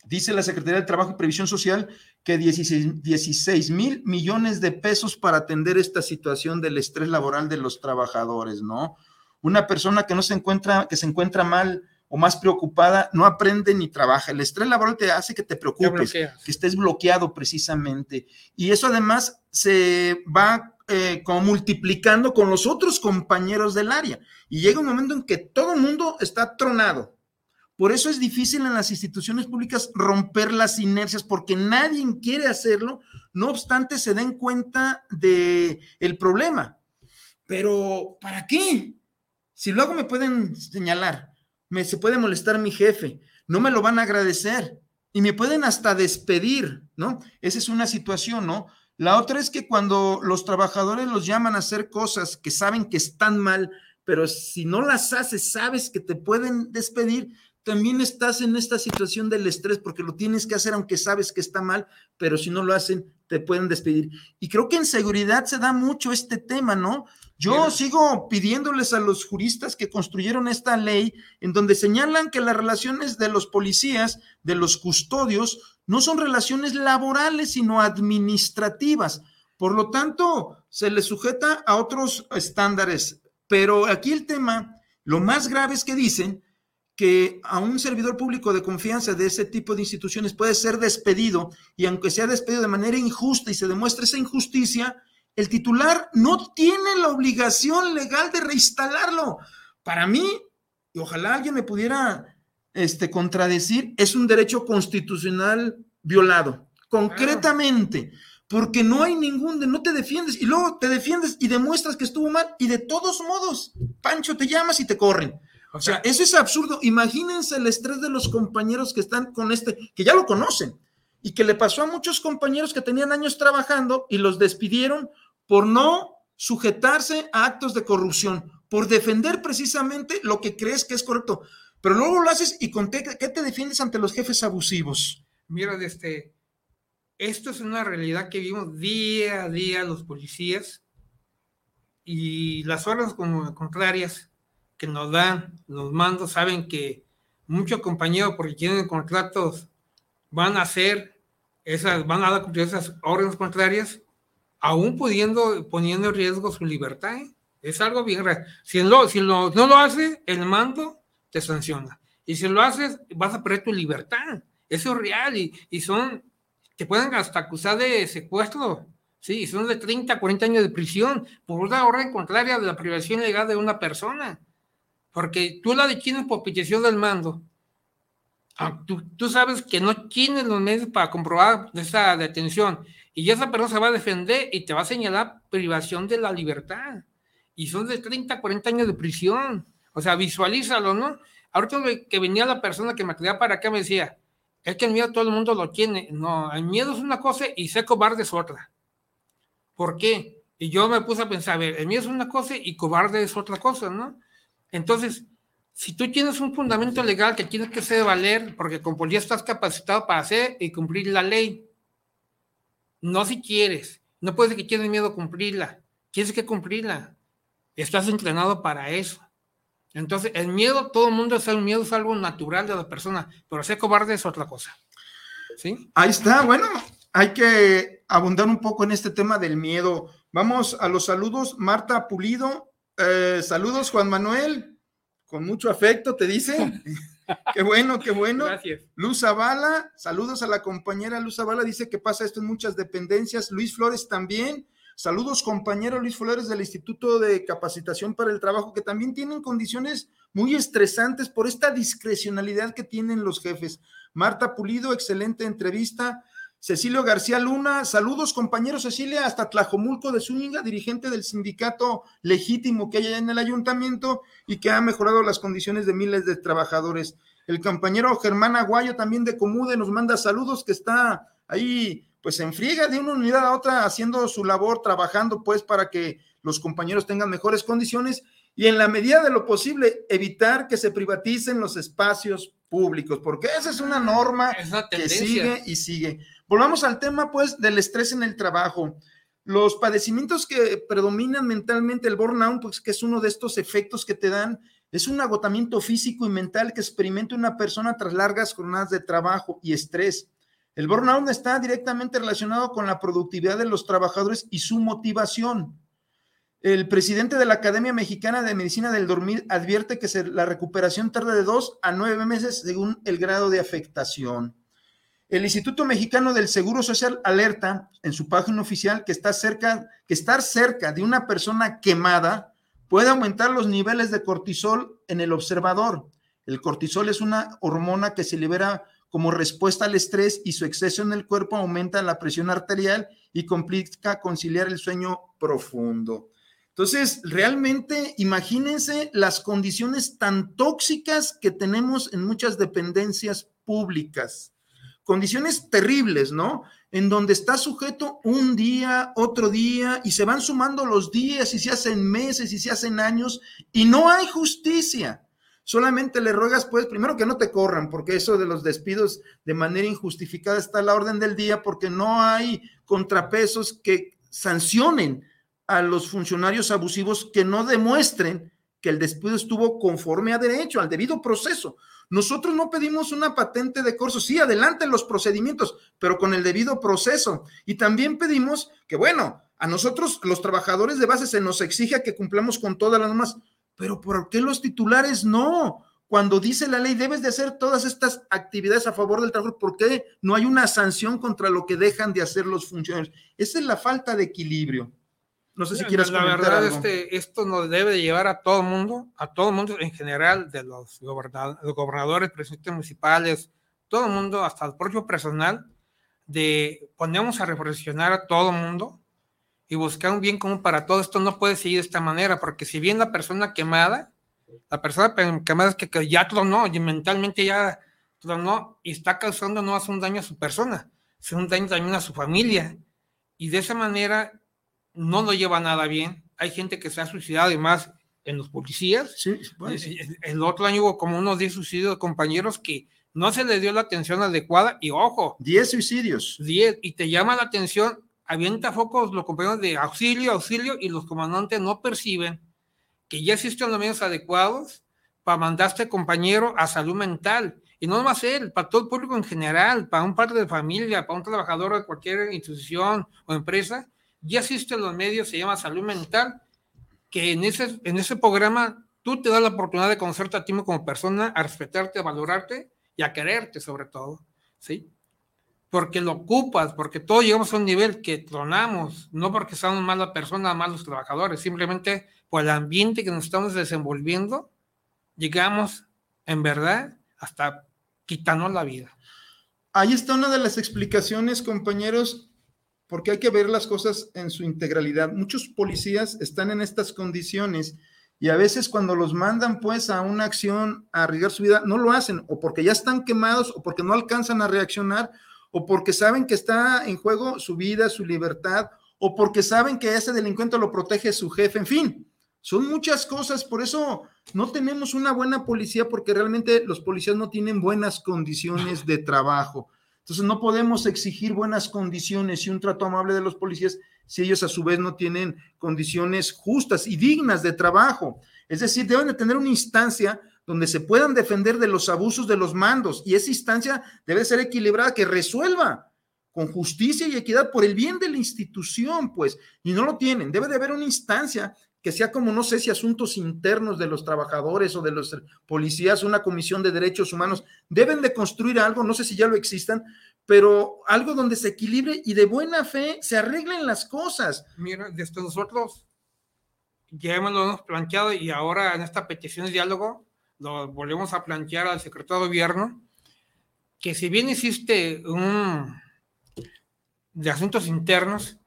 A: dice la Secretaría de Trabajo y Previsión Social, que 16, mil millones de pesos para atender esta situación del estrés laboral de los trabajadores, ¿no? Una persona que no se encuentra, que se encuentra mal o más preocupada, no aprende ni trabaja. El estrés laboral te hace que te preocupes, que estés bloqueado precisamente. Y eso además se va eh, como multiplicando con los otros compañeros del área. Y llega un momento en que todo el mundo está tronado. Por eso es difícil en las instituciones públicas romper las inercias, porque nadie quiere hacerlo, no obstante se den cuenta de el problema. Pero, ¿para qué? Si luego me pueden señalar, me, se puede molestar mi jefe, no me lo van a agradecer y me pueden hasta despedir, ¿no? Esa es una situación, ¿no? La otra es que cuando los trabajadores los llaman a hacer cosas que saben que están mal, pero si no las haces, sabes que te pueden despedir, también estás en esta situación del estrés porque lo tienes que hacer aunque sabes que está mal, pero si no lo hacen, te pueden despedir. Y creo que en seguridad se da mucho este tema, ¿no? Yo sigo pidiéndoles a los juristas que construyeron esta ley en donde señalan que las relaciones de los policías, de los custodios, no son relaciones laborales, sino administrativas. Por lo tanto, se les sujeta a otros estándares. Pero aquí el tema, lo más grave es que dicen que a un servidor público de confianza de ese tipo de instituciones puede ser despedido y aunque sea despedido de manera injusta y se demuestre esa injusticia, el titular no tiene la obligación legal de reinstalarlo. Para mí, y ojalá alguien me pudiera este, contradecir, es un derecho constitucional violado, concretamente, porque no hay ningún, no te defiendes y luego te defiendes y demuestras que estuvo mal y de todos modos, Pancho, te llamas y te corren. O sea, eso es absurdo. Imagínense el estrés de los compañeros que están con este, que ya lo conocen y que le pasó a muchos compañeros que tenían años trabajando y los despidieron por no sujetarse a actos de corrupción, por defender precisamente lo que crees que es correcto. Pero luego lo haces y con qué te defiendes ante los jefes abusivos.
B: Mira, este, esto es una realidad que vivimos día a día los policías y las horas como contrarias que nos dan los mandos saben que muchos compañeros, porque tienen contratos, van a hacer esas, van a dar esas órdenes contrarias, aún pudiendo, poniendo en riesgo su libertad. ¿eh? Es algo bien raro. Si, lo, si no lo hace, el mando te sanciona. Y si lo haces, vas a perder tu libertad. Eso es real. Y, y son, te pueden hasta acusar de secuestro. Sí, son de 30, 40 años de prisión por una orden contraria de la privación legal de una persona porque tú la detienes por petición del mando. Ah, tú, sabes que no tienes los medios para comprobar esa detención y esa persona se va a defender y te va a señalar privación de la libertad. Y son de 30, 40 años de prisión. O sea, visualízalo, ¿no? Ahorita que venía la persona que me traía para acá me decía, es que el miedo todo el mundo lo tiene. No, el miedo es una cosa y ser cobarde es otra. ¿Por qué? Y yo me puse a pensar, a ver, el miedo es una cosa y cobarde es otra cosa, ¿no? Entonces, si tú tienes un fundamento legal que tienes que hacer valer, porque con policía estás capacitado para hacer y cumplir la ley, no si quieres, no puedes decir que tienes miedo a cumplirla, tienes que cumplirla, estás entrenado para eso. Entonces, el miedo, todo el mundo sabe, el miedo es algo natural de la persona, pero ser cobarde es otra cosa. ¿Sí?
A: Ahí está, bueno, hay que abundar un poco en este tema del miedo. Vamos a los saludos. Marta Pulido eh, saludos, Juan Manuel. Con mucho afecto, te dice. qué bueno, qué bueno.
B: Gracias.
A: Luz Zavala, saludos a la compañera Luz Zavala, dice que pasa esto en muchas dependencias. Luis Flores también. Saludos, compañero Luis Flores del Instituto de Capacitación para el Trabajo, que también tienen condiciones muy estresantes por esta discrecionalidad que tienen los jefes. Marta Pulido, excelente entrevista. Cecilio García Luna, saludos compañeros Cecilia, hasta Tlajomulco de Zúñiga, dirigente del sindicato legítimo que hay allá en el ayuntamiento y que ha mejorado las condiciones de miles de trabajadores. El compañero Germán Aguayo también de Comude nos manda saludos que está ahí pues en friega de una unidad a otra haciendo su labor, trabajando pues para que los compañeros tengan mejores condiciones y en la medida de lo posible evitar que se privaticen los espacios públicos, porque esa es una norma que sigue y sigue. Volvamos al tema pues del estrés en el trabajo. Los padecimientos que predominan mentalmente, el burnout, pues que es uno de estos efectos que te dan, es un agotamiento físico y mental que experimenta una persona tras largas jornadas de trabajo y estrés. El burnout está directamente relacionado con la productividad de los trabajadores y su motivación. El presidente de la Academia Mexicana de Medicina del Dormir advierte que la recuperación tarda de dos a nueve meses según el grado de afectación. El Instituto Mexicano del Seguro Social alerta en su página oficial que, está cerca, que estar cerca de una persona quemada puede aumentar los niveles de cortisol en el observador. El cortisol es una hormona que se libera como respuesta al estrés y su exceso en el cuerpo aumenta la presión arterial y complica conciliar el sueño profundo. Entonces, realmente imagínense las condiciones tan tóxicas que tenemos en muchas dependencias públicas. Condiciones terribles, ¿no? En donde está sujeto un día, otro día, y se van sumando los días y se hacen meses y se hacen años, y no hay justicia solamente le ruegas, pues, primero que no te corran, porque eso de los despidos de manera injustificada está a la orden del día, porque no hay contrapesos que sancionen a los funcionarios abusivos que no demuestren que el despido estuvo conforme a derecho, al debido proceso. Nosotros no pedimos una patente de curso, sí, adelante los procedimientos, pero con el debido proceso. Y también pedimos que, bueno, a nosotros, los trabajadores de base, se nos exige que cumplamos con todas las normas pero ¿por qué los titulares no? Cuando dice la ley, debes de hacer todas estas actividades a favor del trabajo, ¿por qué no hay una sanción contra lo que dejan de hacer los funcionarios? Esa es la falta de equilibrio. No sé si quieres
B: La verdad, Este, esto nos debe llevar a todo el mundo, a todo el mundo en general, de los, gobernadores, presidentes municipales, todo el mundo, hasta el propio personal, de ponemos a reflexionar a todo el mundo y buscar un bien común para todo esto no puede seguir de esta manera, porque si bien la persona quemada, la persona quemada es que, ya tronó, y mentalmente ya tronó y está causando no hace un daño a su persona, sino un daño también a su familia. Y de esa manera no lo lleva nada bien. Hay gente que se ha suicidado y más en los policías. Sí, el, el, otro año hubo como unos 10 suicidios de compañeros que no se les dio la atención adecuada y ojo.
A: 10 suicidios.
B: 10 y te llama la atención avienta focos los compañeros de auxilio, auxilio, y los comandantes no perciben que ya existen los medios adecuados para mandar a este compañero a salud mental. Y no a ser para todo el público en general, para un padre de familia, para un trabajador de cualquier institución o empresa, ya existen los medios, se llama salud mental, que en ese, en ese programa tú te das la oportunidad de conocerte a ti como persona, a respetarte, a valorarte y a quererte sobre todo, ¿sí? porque lo ocupas, porque todos llegamos a un nivel que tronamos, no porque seamos malas personas, malos trabajadores, simplemente por el ambiente que nos estamos desenvolviendo, llegamos en verdad hasta quitarnos la vida.
A: Ahí está una de las explicaciones, compañeros, porque hay que ver las cosas en su integralidad. Muchos policías están en estas condiciones y a veces cuando los mandan pues a una acción a arriesgar su vida, no lo hacen o porque ya están quemados o porque no alcanzan a reaccionar o porque saben que está en juego su vida, su libertad, o porque saben que ese delincuente lo protege su jefe, en fin, son muchas cosas, por eso no tenemos una buena policía porque realmente los policías no tienen buenas condiciones de trabajo. Entonces no podemos exigir buenas condiciones y un trato amable de los policías si ellos a su vez no tienen condiciones justas y dignas de trabajo. Es decir, deben de tener una instancia donde se puedan defender de los abusos de los mandos y esa instancia debe ser equilibrada, que resuelva con justicia y equidad por el bien de la institución, pues, y no lo tienen. Debe de haber una instancia que sea como, no sé si asuntos internos de los trabajadores o de los policías, una comisión de derechos humanos, deben de construir algo, no sé si ya lo existan, pero algo donde se equilibre y de buena fe se arreglen las cosas.
B: Mira, desde nosotros ya hemos, lo hemos planteado y ahora en esta petición de diálogo lo volvemos a plantear al secretario de gobierno, que si bien existe un de asuntos internos,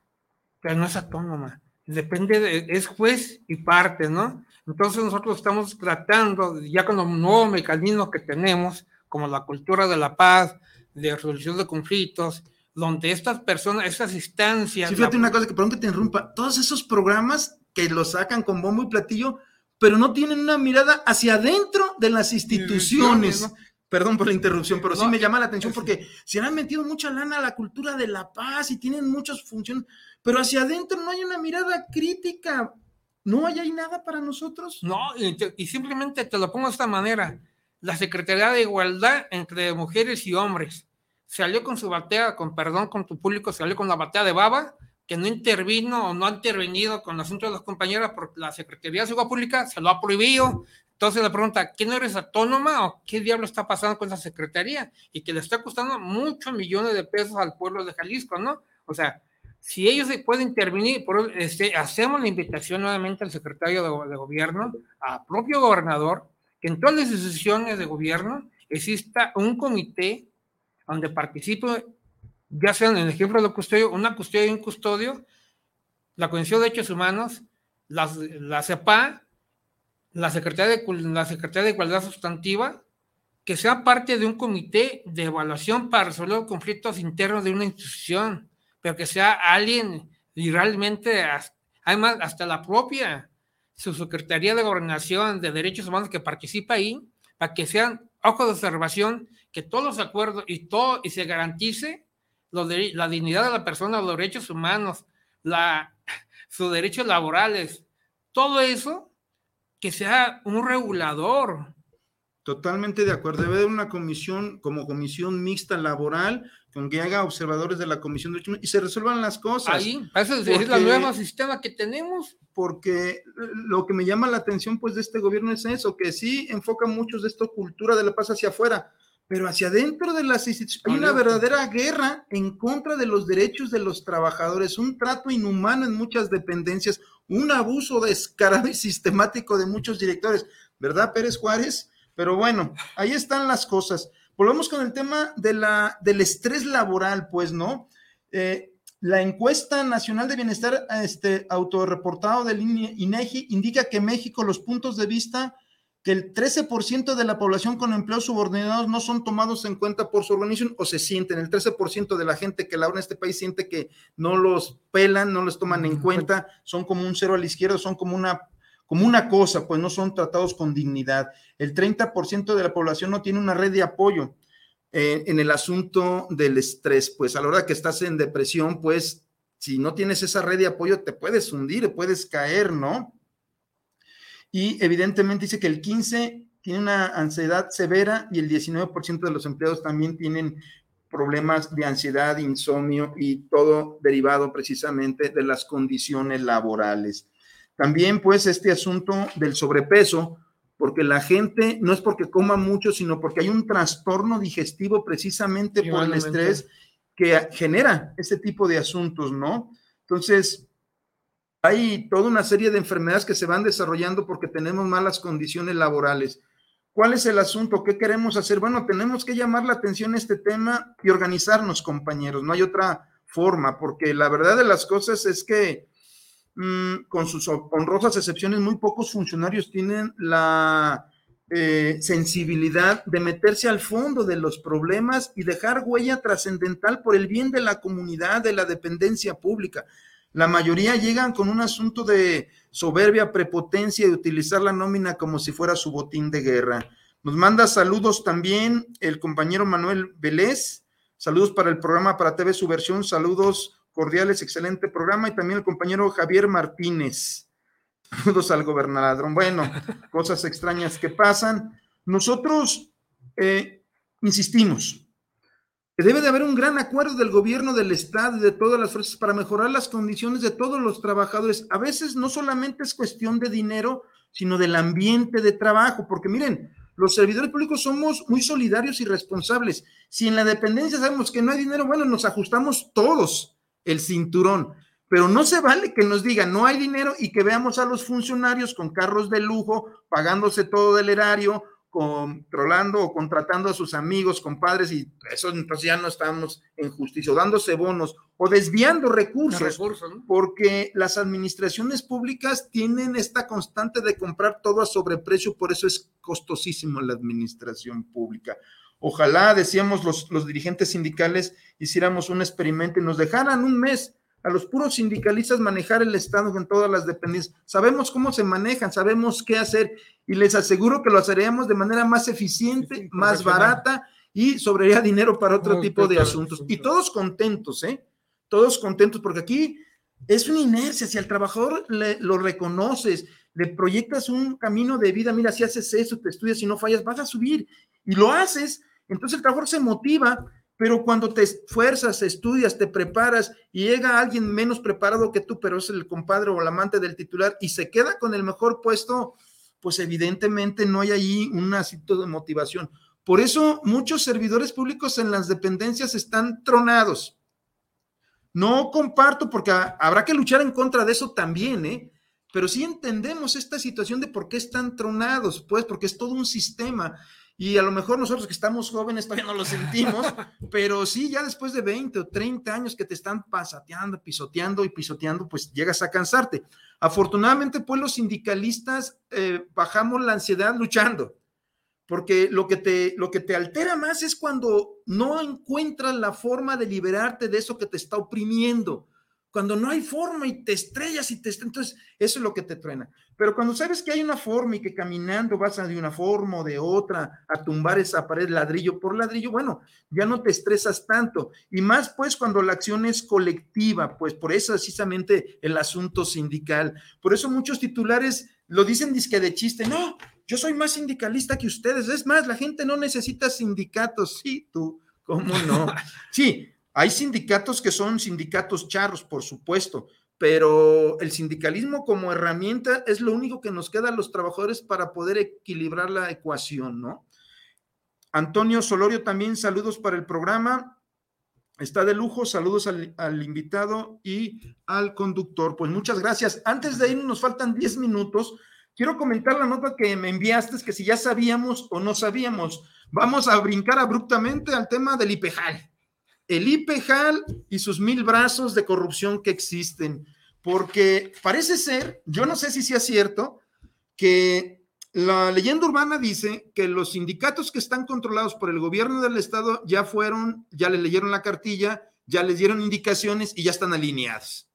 B: pero no es autónoma, depende, de, es juez y parte, ¿no? Entonces nosotros estamos tratando, ya con los nuevos mecanismos que tenemos, como la cultura de la paz, de resolución de conflictos, donde estas personas, estas instancias...
A: Sí, fíjate una cosa que perdón que te interrumpa, todos esos programas que los sacan con bombo y platillo, pero no tienen una mirada hacia adentro de las instituciones. Perdón por la interrupción, pero sí me llama la atención porque se han metido mucha lana a la cultura de la paz y tienen muchas funciones, pero hacia adentro no hay una mirada crítica. ¿No hay nada para nosotros?
B: No, y, simplemente te lo pongo de esta manera. La Secretaría de Igualdad entre mujeres y hombres salió con su batea, con perdón, con tu público, salió con la batea de baba, que no intervino o no ha intervenido con el asunto de las compañeras porque la Secretaría de Seguridad Pública se lo ha prohibido. Entonces le pregunta, ¿quién eres autónoma o qué diablo está pasando con esa secretaría? Y que le está costando muchos millones de pesos al pueblo de Jalisco, ¿no? O sea, si ellos pueden intervenir, por, este, hacemos la invitación nuevamente al secretario de, de, gobierno, al propio gobernador, que en todas las instituciones de gobierno exista un comité donde participe, ya sean en el ejemplo de custodio, una custodia y un custodio, la Comisión de Derechos Humanos, la, la CEPA, la Secretaría, de, la Secretaría de Igualdad Sustantiva, que sea parte de un comité de evaluación para resolver conflictos internos de una institución, pero que sea alguien y realmente, además, hasta la propia su Secretaría de Gobernación de Derechos Humanos que participa ahí, para que sean ojos de observación, que todos los acuerdos y todo, y se garantice de, la dignidad de la persona, los derechos humanos, la, sus derechos laborales, todo eso, que sea un regulador.
A: Totalmente de acuerdo. Debe haber una comisión como comisión mixta laboral con que haga observadores de la comisión de derechos y se resuelvan las cosas.
B: Ahí, eso es, el nuevo sistema que tenemos
A: porque lo que me llama la atención pues de este gobierno es eso, que sí enfoca mucho de esta cultura de la paz hacia afuera, pero hacia adentro de las instituciones hay una verdadera guerra en contra de los derechos de los trabajadores, un trato inhumano en muchas dependencias, un abuso descarado y sistemático de muchos directores, ¿verdad, Pérez Juárez? Pero bueno, ahí están las cosas. Volvemos con el tema de la, del estrés laboral, pues, ¿no? Eh, la encuesta nacional de bienestar este, autorreportado del INEGI indica que México los puntos de vista que el 13% de la población con empleos subordinados no son tomados en cuenta por su organización o se sienten, el 13% de la gente que labora en este país siente que no los pelan, no los toman en cuenta, son como un cero a la izquierda, son como una, como una cosa, pues no son tratados con dignidad. El 30% de la población no tiene una red de apoyo en el asunto del estrés, pues a la hora que estás en depresión, pues si no tienes esa red de apoyo, te puedes hundir, puedes caer, ¿no? Y evidentemente dice que el 15 tiene una ansiedad severa y el 19% de los empleados también tienen problemas de ansiedad, insomnio y todo derivado precisamente de las condiciones laborales. También pues este asunto del sobrepeso, porque la gente no es porque coma mucho, sino porque hay un trastorno digestivo precisamente por el estrés que genera ese tipo de asuntos, ¿no? Entonces, hay toda una serie de enfermedades que se van desarrollando porque tenemos malas condiciones laborales. ¿Cuál es el asunto? ¿Qué queremos hacer? Bueno, tenemos que llamar la atención a este tema y organizarnos, compañeros. No hay otra forma, porque la verdad de las cosas es que con sus honrosas excepciones, muy pocos funcionarios tienen la eh, sensibilidad de meterse al fondo de los problemas y dejar huella trascendental por el bien de la comunidad, de la dependencia pública. La mayoría llegan con un asunto de soberbia, prepotencia y utilizar la nómina como si fuera su botín de guerra. Nos manda saludos también el compañero Manuel Vélez. Saludos para el programa para TV Subversión. Saludos cordiales, excelente programa, y también el compañero Javier Martínez. Saludos al gobernador. Bueno, cosas extrañas que pasan. Nosotros eh, insistimos que debe de haber un gran acuerdo del gobierno del Estado y de todas las fuerzas para mejorar las condiciones de todos los trabajadores. A veces no solamente es cuestión de dinero, sino del ambiente de trabajo, porque miren, los servidores públicos somos muy solidarios y responsables. Si en la dependencia sabemos que no hay dinero, bueno, nos ajustamos todos el cinturón. Pero no se vale que nos digan no hay dinero y que veamos a los funcionarios con carros de lujo, pagándose todo del erario, controlando o contratando a sus amigos, compadres, y eso entonces ya no estamos en justicia, o dándose bonos o desviando recursos, porque las administraciones públicas tienen esta constante de comprar todo a sobreprecio, por eso es costosísimo la administración pública. Ojalá, decíamos los, los dirigentes sindicales, hiciéramos un experimento y nos dejaran un mes a los puros sindicalistas manejar el Estado con todas las dependencias. Sabemos cómo se manejan, sabemos qué hacer y les aseguro que lo haríamos de manera más eficiente, más barata y sobraría dinero para otro tipo de asuntos. Y todos contentos, ¿eh? Todos contentos porque aquí es una inercia. Si al trabajador le, lo reconoces, le proyectas un camino de vida, mira, si haces eso, te estudias y no fallas, vas a subir y lo haces. Entonces el trabajador se motiva pero cuando te esfuerzas, estudias, te preparas y llega alguien menos preparado que tú, pero es el compadre o el amante del titular y se queda con el mejor puesto, pues evidentemente no hay ahí un acito de motivación. Por eso muchos servidores públicos en las dependencias están tronados. No comparto porque habrá que luchar en contra de eso también, ¿eh? Pero sí entendemos esta situación de por qué están tronados, pues porque es todo un sistema y a lo mejor nosotros que estamos jóvenes todavía no lo sentimos, pero sí, ya después de 20 o 30 años que te están pasateando, pisoteando y pisoteando, pues llegas a cansarte. Afortunadamente, pues los sindicalistas eh, bajamos la ansiedad luchando, porque lo que, te, lo que te altera más es cuando no encuentras la forma de liberarte de eso que te está oprimiendo cuando no hay forma y te estrellas y te entonces eso es lo que te truena. Pero cuando sabes que hay una forma y que caminando vas a de una forma o de otra a tumbar esa pared ladrillo por ladrillo, bueno, ya no te estresas tanto. Y más pues cuando la acción es colectiva, pues por eso precisamente el asunto sindical. Por eso muchos titulares lo dicen disque de chiste, no, yo soy más sindicalista que ustedes. Es más, la gente no necesita sindicatos. Sí, tú, ¿cómo no? Sí, hay sindicatos que son sindicatos charros, por supuesto, pero el sindicalismo como herramienta es lo único que nos queda a los trabajadores para poder equilibrar la ecuación, ¿no? Antonio Solorio también, saludos para el programa. Está de lujo, saludos al, invitado y al conductor. Pues muchas gracias. Antes de ir, nos faltan 10 minutos. Quiero comentar la nota que me enviaste, que si ya sabíamos o no sabíamos, vamos a brincar abruptamente al tema del IPEJAL el IPEJAL y sus mil brazos de corrupción que existen, porque parece ser, yo no sé si sea cierto, que la leyenda urbana dice que los sindicatos que están controlados por el gobierno del estado ya fueron, ya le leyeron la cartilla, ya les dieron indicaciones y ya están alineados,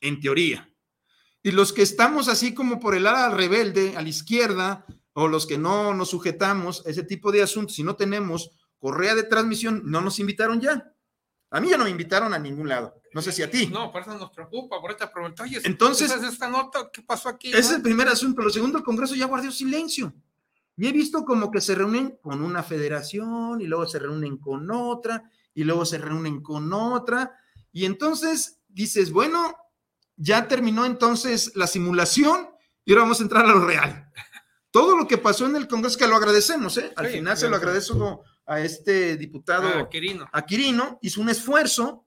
A: en teoría. Y los que estamos así como por el ala rebelde, a la izquierda, o los que no nos sujetamos a ese tipo de asuntos y no tenemos correa de transmisión, no nos invitaron ya. A mí ya no me invitaron a ningún lado. No sé si a ti.
B: No, por eso nos preocupa, por esta pregunta. Oye,
A: entonces,
B: esta nota? ¿Qué pasó aquí?
A: Ese es el primer asunto. Lo segundo, el Congreso ya guardó silencio. Y he visto como que se reúnen con una federación y luego se reúnen con otra y luego se reúnen con otra. Y entonces dices, bueno, ya terminó entonces la simulación y ahora vamos a entrar a lo real. Todo lo que pasó en el Congreso, que lo agradecemos, ¿eh? Al final se lo agradezco a este diputado
B: a
A: Quirino. hizo un esfuerzo,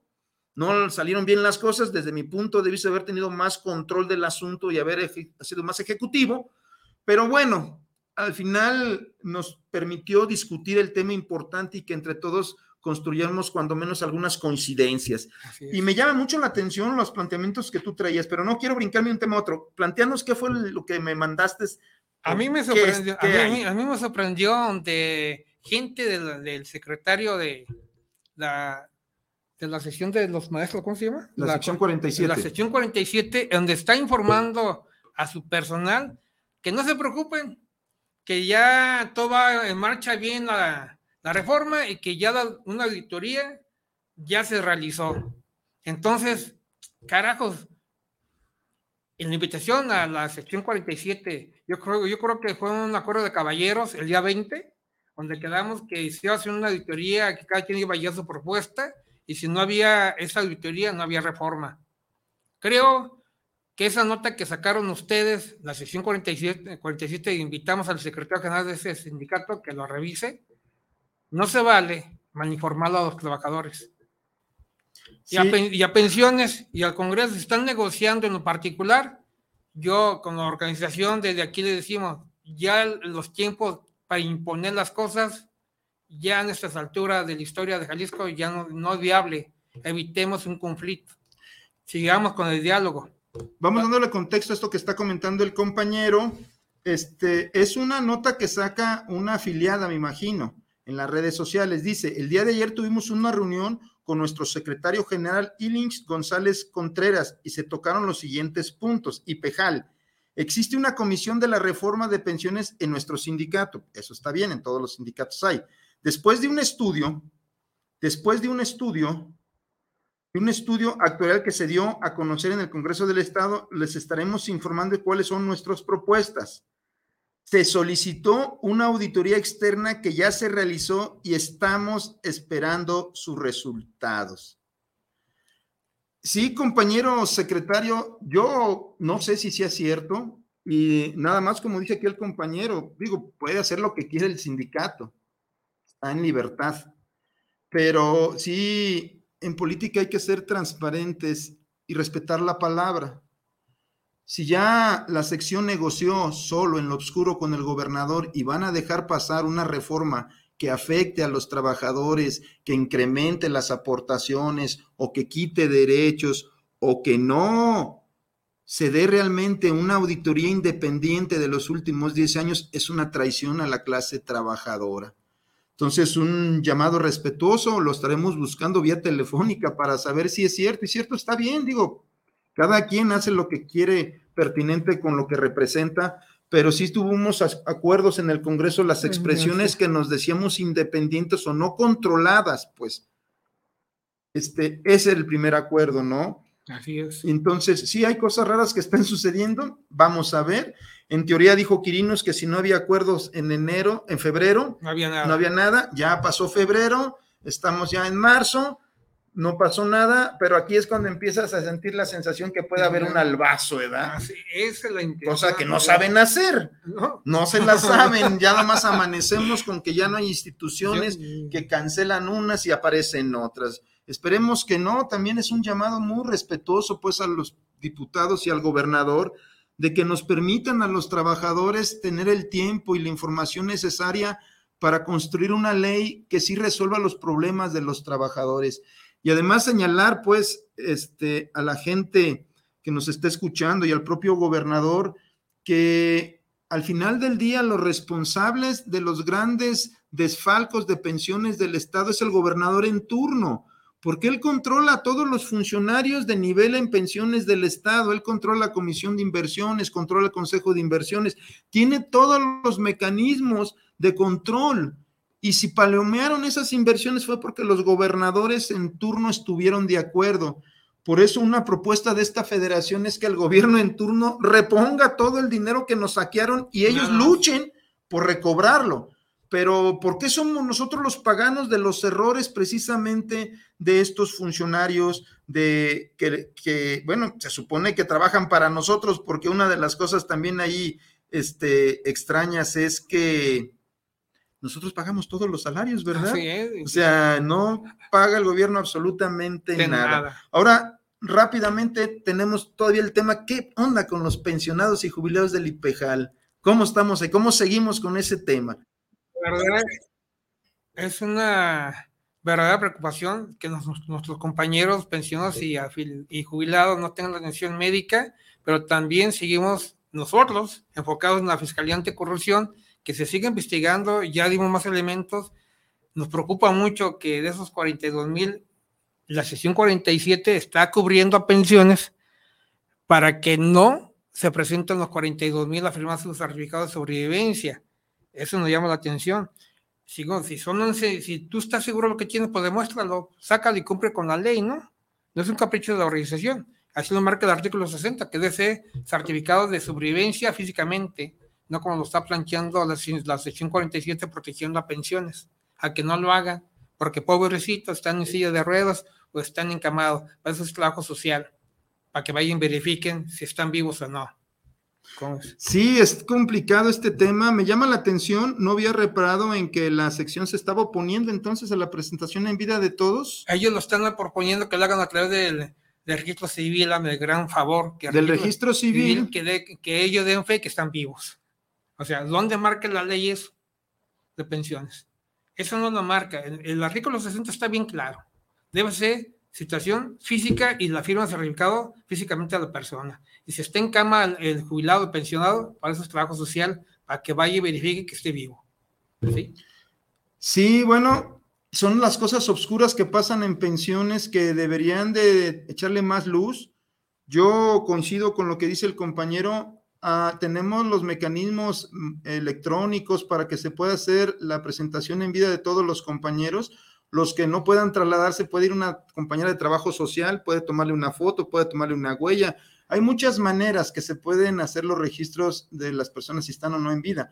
A: no salieron bien las cosas, desde mi punto de vista, haber tenido más control del asunto y haber sido más ejecutivo, pero bueno, al final nos permitió discutir el tema importante y que entre todos construyamos cuando menos algunas coincidencias. Y me llama mucho la atención los planteamientos que tú traías, pero no quiero brincarme un tema a otro. Planteanos qué fue lo que me mandaste.
B: A mí me sorprendió, a mí, a mí me sorprendió de gente del secretario de la, de la sección de los maestros, ¿cómo se llama?
A: La, sección 47.
B: La sección 47, donde está informando a su personal que no se preocupen, que ya todo va en marcha bien la, la reforma y que ya una auditoría ya se realizó. Entonces, carajos, en la invitación a la sección 47, yo creo, yo creo que fue un acuerdo de caballeros el día 20, donde quedamos que se iba a hacer una auditoría, que cada quien iba a llevar su propuesta, y si no había esa auditoría, no había reforma. Creo que esa nota que sacaron ustedes, la sección 47, 47, invitamos al secretario general de ese sindicato que lo revise, no se vale mal informar a los trabajadores. Y, a, pensiones y al Congreso están negociando en lo particular. Yo con la organización desde aquí le decimos, ya los tiempos para imponer las cosas, ya en estas alturas de la historia de Jalisco, ya no, no es viable. Evitemos un conflicto. Sigamos con el diálogo.
A: Vamos dándole contexto a esto que está comentando el compañero. Este es una nota que saca una afiliada, me imagino, en las redes sociales. Dice: El día de ayer tuvimos una reunión con nuestro secretario general Ilings González Contreras y se tocaron los siguientes puntos. Y Pejal, existe una comisión de la reforma de pensiones en nuestro sindicato. Eso está bien, en todos los sindicatos hay. Después de un estudio, después de un estudio, un estudio actual que se dio a conocer en el Congreso del Estado, les estaremos informando de cuáles son nuestras propuestas. Se solicitó una auditoría externa que ya se realizó y estamos esperando sus resultados. Sí, compañero secretario, yo no sé si sea cierto y nada más como dice aquí el compañero, digo, puede hacer lo que quiere el sindicato, está en libertad, pero sí en política hay que ser transparentes y respetar la palabra. Si ya la sección negoció solo en lo oscuro con el gobernador y van a dejar pasar una reforma que afecte a los trabajadores, que incremente las aportaciones o que quite derechos o que no se dé realmente una auditoría independiente de los últimos 10 años, es una traición a la clase trabajadora. Entonces, un llamado respetuoso, lo estaremos buscando vía telefónica para saber si es cierto. Y cierto, está bien, digo, cada quien hace lo que quiere pertinente con lo que representa, pero sí tuvimos acuerdos en el Congreso, las expresiones que nos decíamos independientes o no controladas, pues. Este, ese es el primer acuerdo, ¿no?
B: Así es.
A: Entonces, sí hay cosas raras que están sucediendo, vamos a ver. En teoría dijo Quirinos que si no había acuerdos en enero, en febrero,
B: no había nada.
A: No había nada, ya pasó febrero, estamos ya en marzo, no pasó nada, pero aquí es cuando empiezas a sentir la sensación que puede haber un albazo, ¿verdad?
B: Así, esa es la
A: Cosa que no saben hacer, no, no se la saben, ya nada más amanecemos con que ya no hay instituciones que cancelan unas y aparecen otras. Esperemos que no, también es un llamado muy respetuoso pues a los diputados y al gobernador de que nos permitan a los trabajadores tener el tiempo y la información necesaria para construir una ley que sí resuelva los problemas de los trabajadores. Y además señalar pues este a la gente que nos está escuchando y al propio gobernador que al final del día los responsables de los grandes desfalcos de pensiones del Estado es el gobernador en turno porque él controla a todos los funcionarios de nivel en pensiones del Estado, él controla la Comisión de Inversiones, controla el Consejo de Inversiones, tiene todos los mecanismos de control. Y si palomearon esas inversiones fue porque los gobernadores en turno estuvieron de acuerdo. Por eso una propuesta de esta federación es que el gobierno en turno reponga todo el dinero que nos saquearon y ellos luchen por recobrarlo. Pero ¿por qué somos nosotros los paganos de los errores precisamente de estos funcionarios de que, bueno, se supone que trabajan para nosotros, porque una de las cosas también ahí este, extrañas es que nosotros pagamos todos los salarios, ¿verdad? O sea, no paga el gobierno absolutamente nada. nada. Ahora, rápidamente tenemos todavía el tema, ¿qué onda con los pensionados y jubilados del IPEJAL? ¿Cómo estamos ahí? ¿Cómo seguimos con ese tema?
B: verdad es una verdadera preocupación que nuestros compañeros pensionados y, y jubilados no tengan la atención médica, pero también seguimos nosotros enfocados en la Fiscalía Anticorrupción, que se sigue investigando, ya dimos más elementos. Nos preocupa mucho que de esos 42 mil, la sesión 47 está cubriendo a pensiones para que no se presenten los 42 mil afirmados sus certificados de sobrevivencia. Eso nos llama la atención. Si, si, son si tú estás seguro de lo que tienes, pues demuéstralo, sácalo y cumple con la ley, ¿no? No es un capricho de la organización. Así lo marca el artículo 60, que debe ser certificado de sobrevivencia físicamente, no como lo está planteando la, la sección 47 protegiendo a pensiones, a que no lo hagan, porque pobrecitos están en silla de ruedas o están encamados. Eso es trabajo social. para que vayan y verifiquen si están vivos o no.
A: Sí, es complicado este tema. Me llama la atención, no había reparado en que la sección se estaba oponiendo entonces a la presentación en vida de todos.
B: Ellos lo están proponiendo que lo hagan a través del, registro civil, el gran favor.
A: Que del registro, civil.
B: que, que ellos den fe que están vivos. O sea, ¿dónde marca las leyes de pensiones? Eso no lo marca. El, el artículo 60 está bien claro. Debe ser situación física y la firma certificado físicamente a la persona. Y si está en cama el, jubilado o pensionado, para eso es trabajo social, para que vaya y verifique que esté vivo. ¿Sí?
A: Sí, bueno, son las cosas oscuras que pasan en pensiones que deberían de echarle más luz. Yo coincido con lo que dice el compañero. Ah, tenemos los mecanismos mm, electrónicos para que se pueda hacer la presentación en vida de todos los compañeros los que no puedan trasladarse, puede ir una compañera de trabajo social, puede tomarle una foto, puede tomarle una huella. Hay muchas maneras que se pueden hacer los registros de las personas si están o no en vida,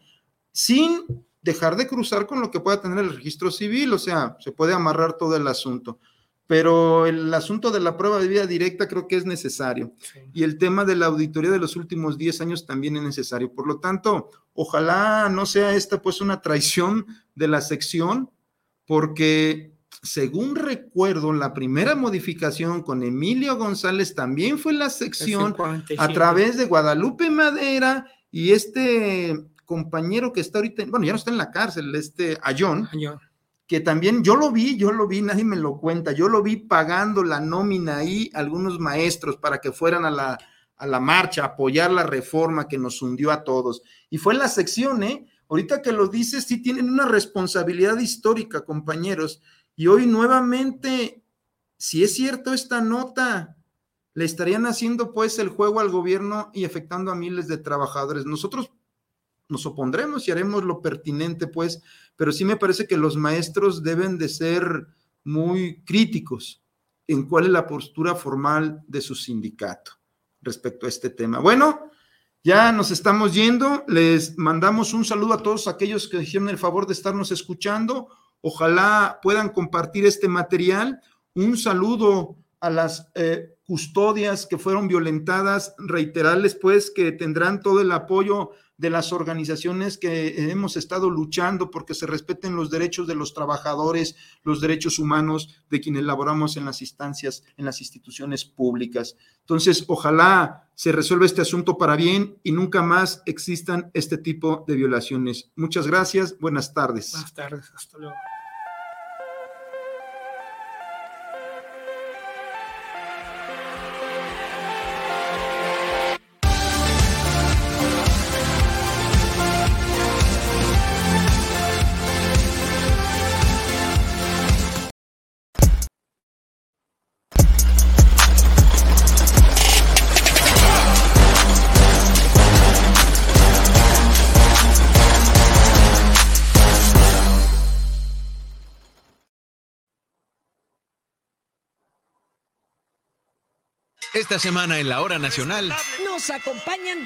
A: sin dejar de cruzar con lo que pueda tener el registro civil, o sea, se puede amarrar todo el asunto. Pero el asunto de la prueba de vida directa creo que es necesario. Y el tema de la auditoría de los últimos 10 años también es necesario. Por lo tanto, ojalá no sea esta pues una traición de la sección, porque según recuerdo, la primera modificación con Emilio González también fue la sección a través de Guadalupe Madera y este compañero que está ahorita, bueno, ya no está en la cárcel, este Ayón, que también yo lo vi, yo lo vi, nadie me lo cuenta, yo lo vi pagando la nómina ahí algunos maestros para que fueran a la, a la marcha, a apoyar la reforma que nos hundió a todos. Y fue la sección, ¿eh? Ahorita que lo dices, sí tienen una responsabilidad histórica, compañeros. Y hoy nuevamente, si es cierto esta nota, le estarían haciendo pues el juego al gobierno y afectando a miles de trabajadores. Nosotros nos opondremos y haremos lo pertinente pues, pero sí me parece que los maestros deben de ser muy críticos en cuál es la postura formal de su sindicato respecto a este tema. Bueno, ya nos estamos yendo. Les mandamos un saludo a todos aquellos que hicieron el favor de estarnos escuchando. Ojalá puedan compartir este material. Un saludo a las eh, custodias que fueron violentadas, reiterarles pues que tendrán todo el apoyo de las organizaciones que hemos estado luchando porque se respeten los derechos de los trabajadores, los derechos humanos de quienes laboramos en las instancias, en las instituciones públicas. Entonces, ojalá se resuelva este asunto para bien y nunca más existan este tipo de violaciones. Muchas gracias, buenas tardes.
B: Buenas tardes, hasta luego.
C: Esta semana en la hora nacional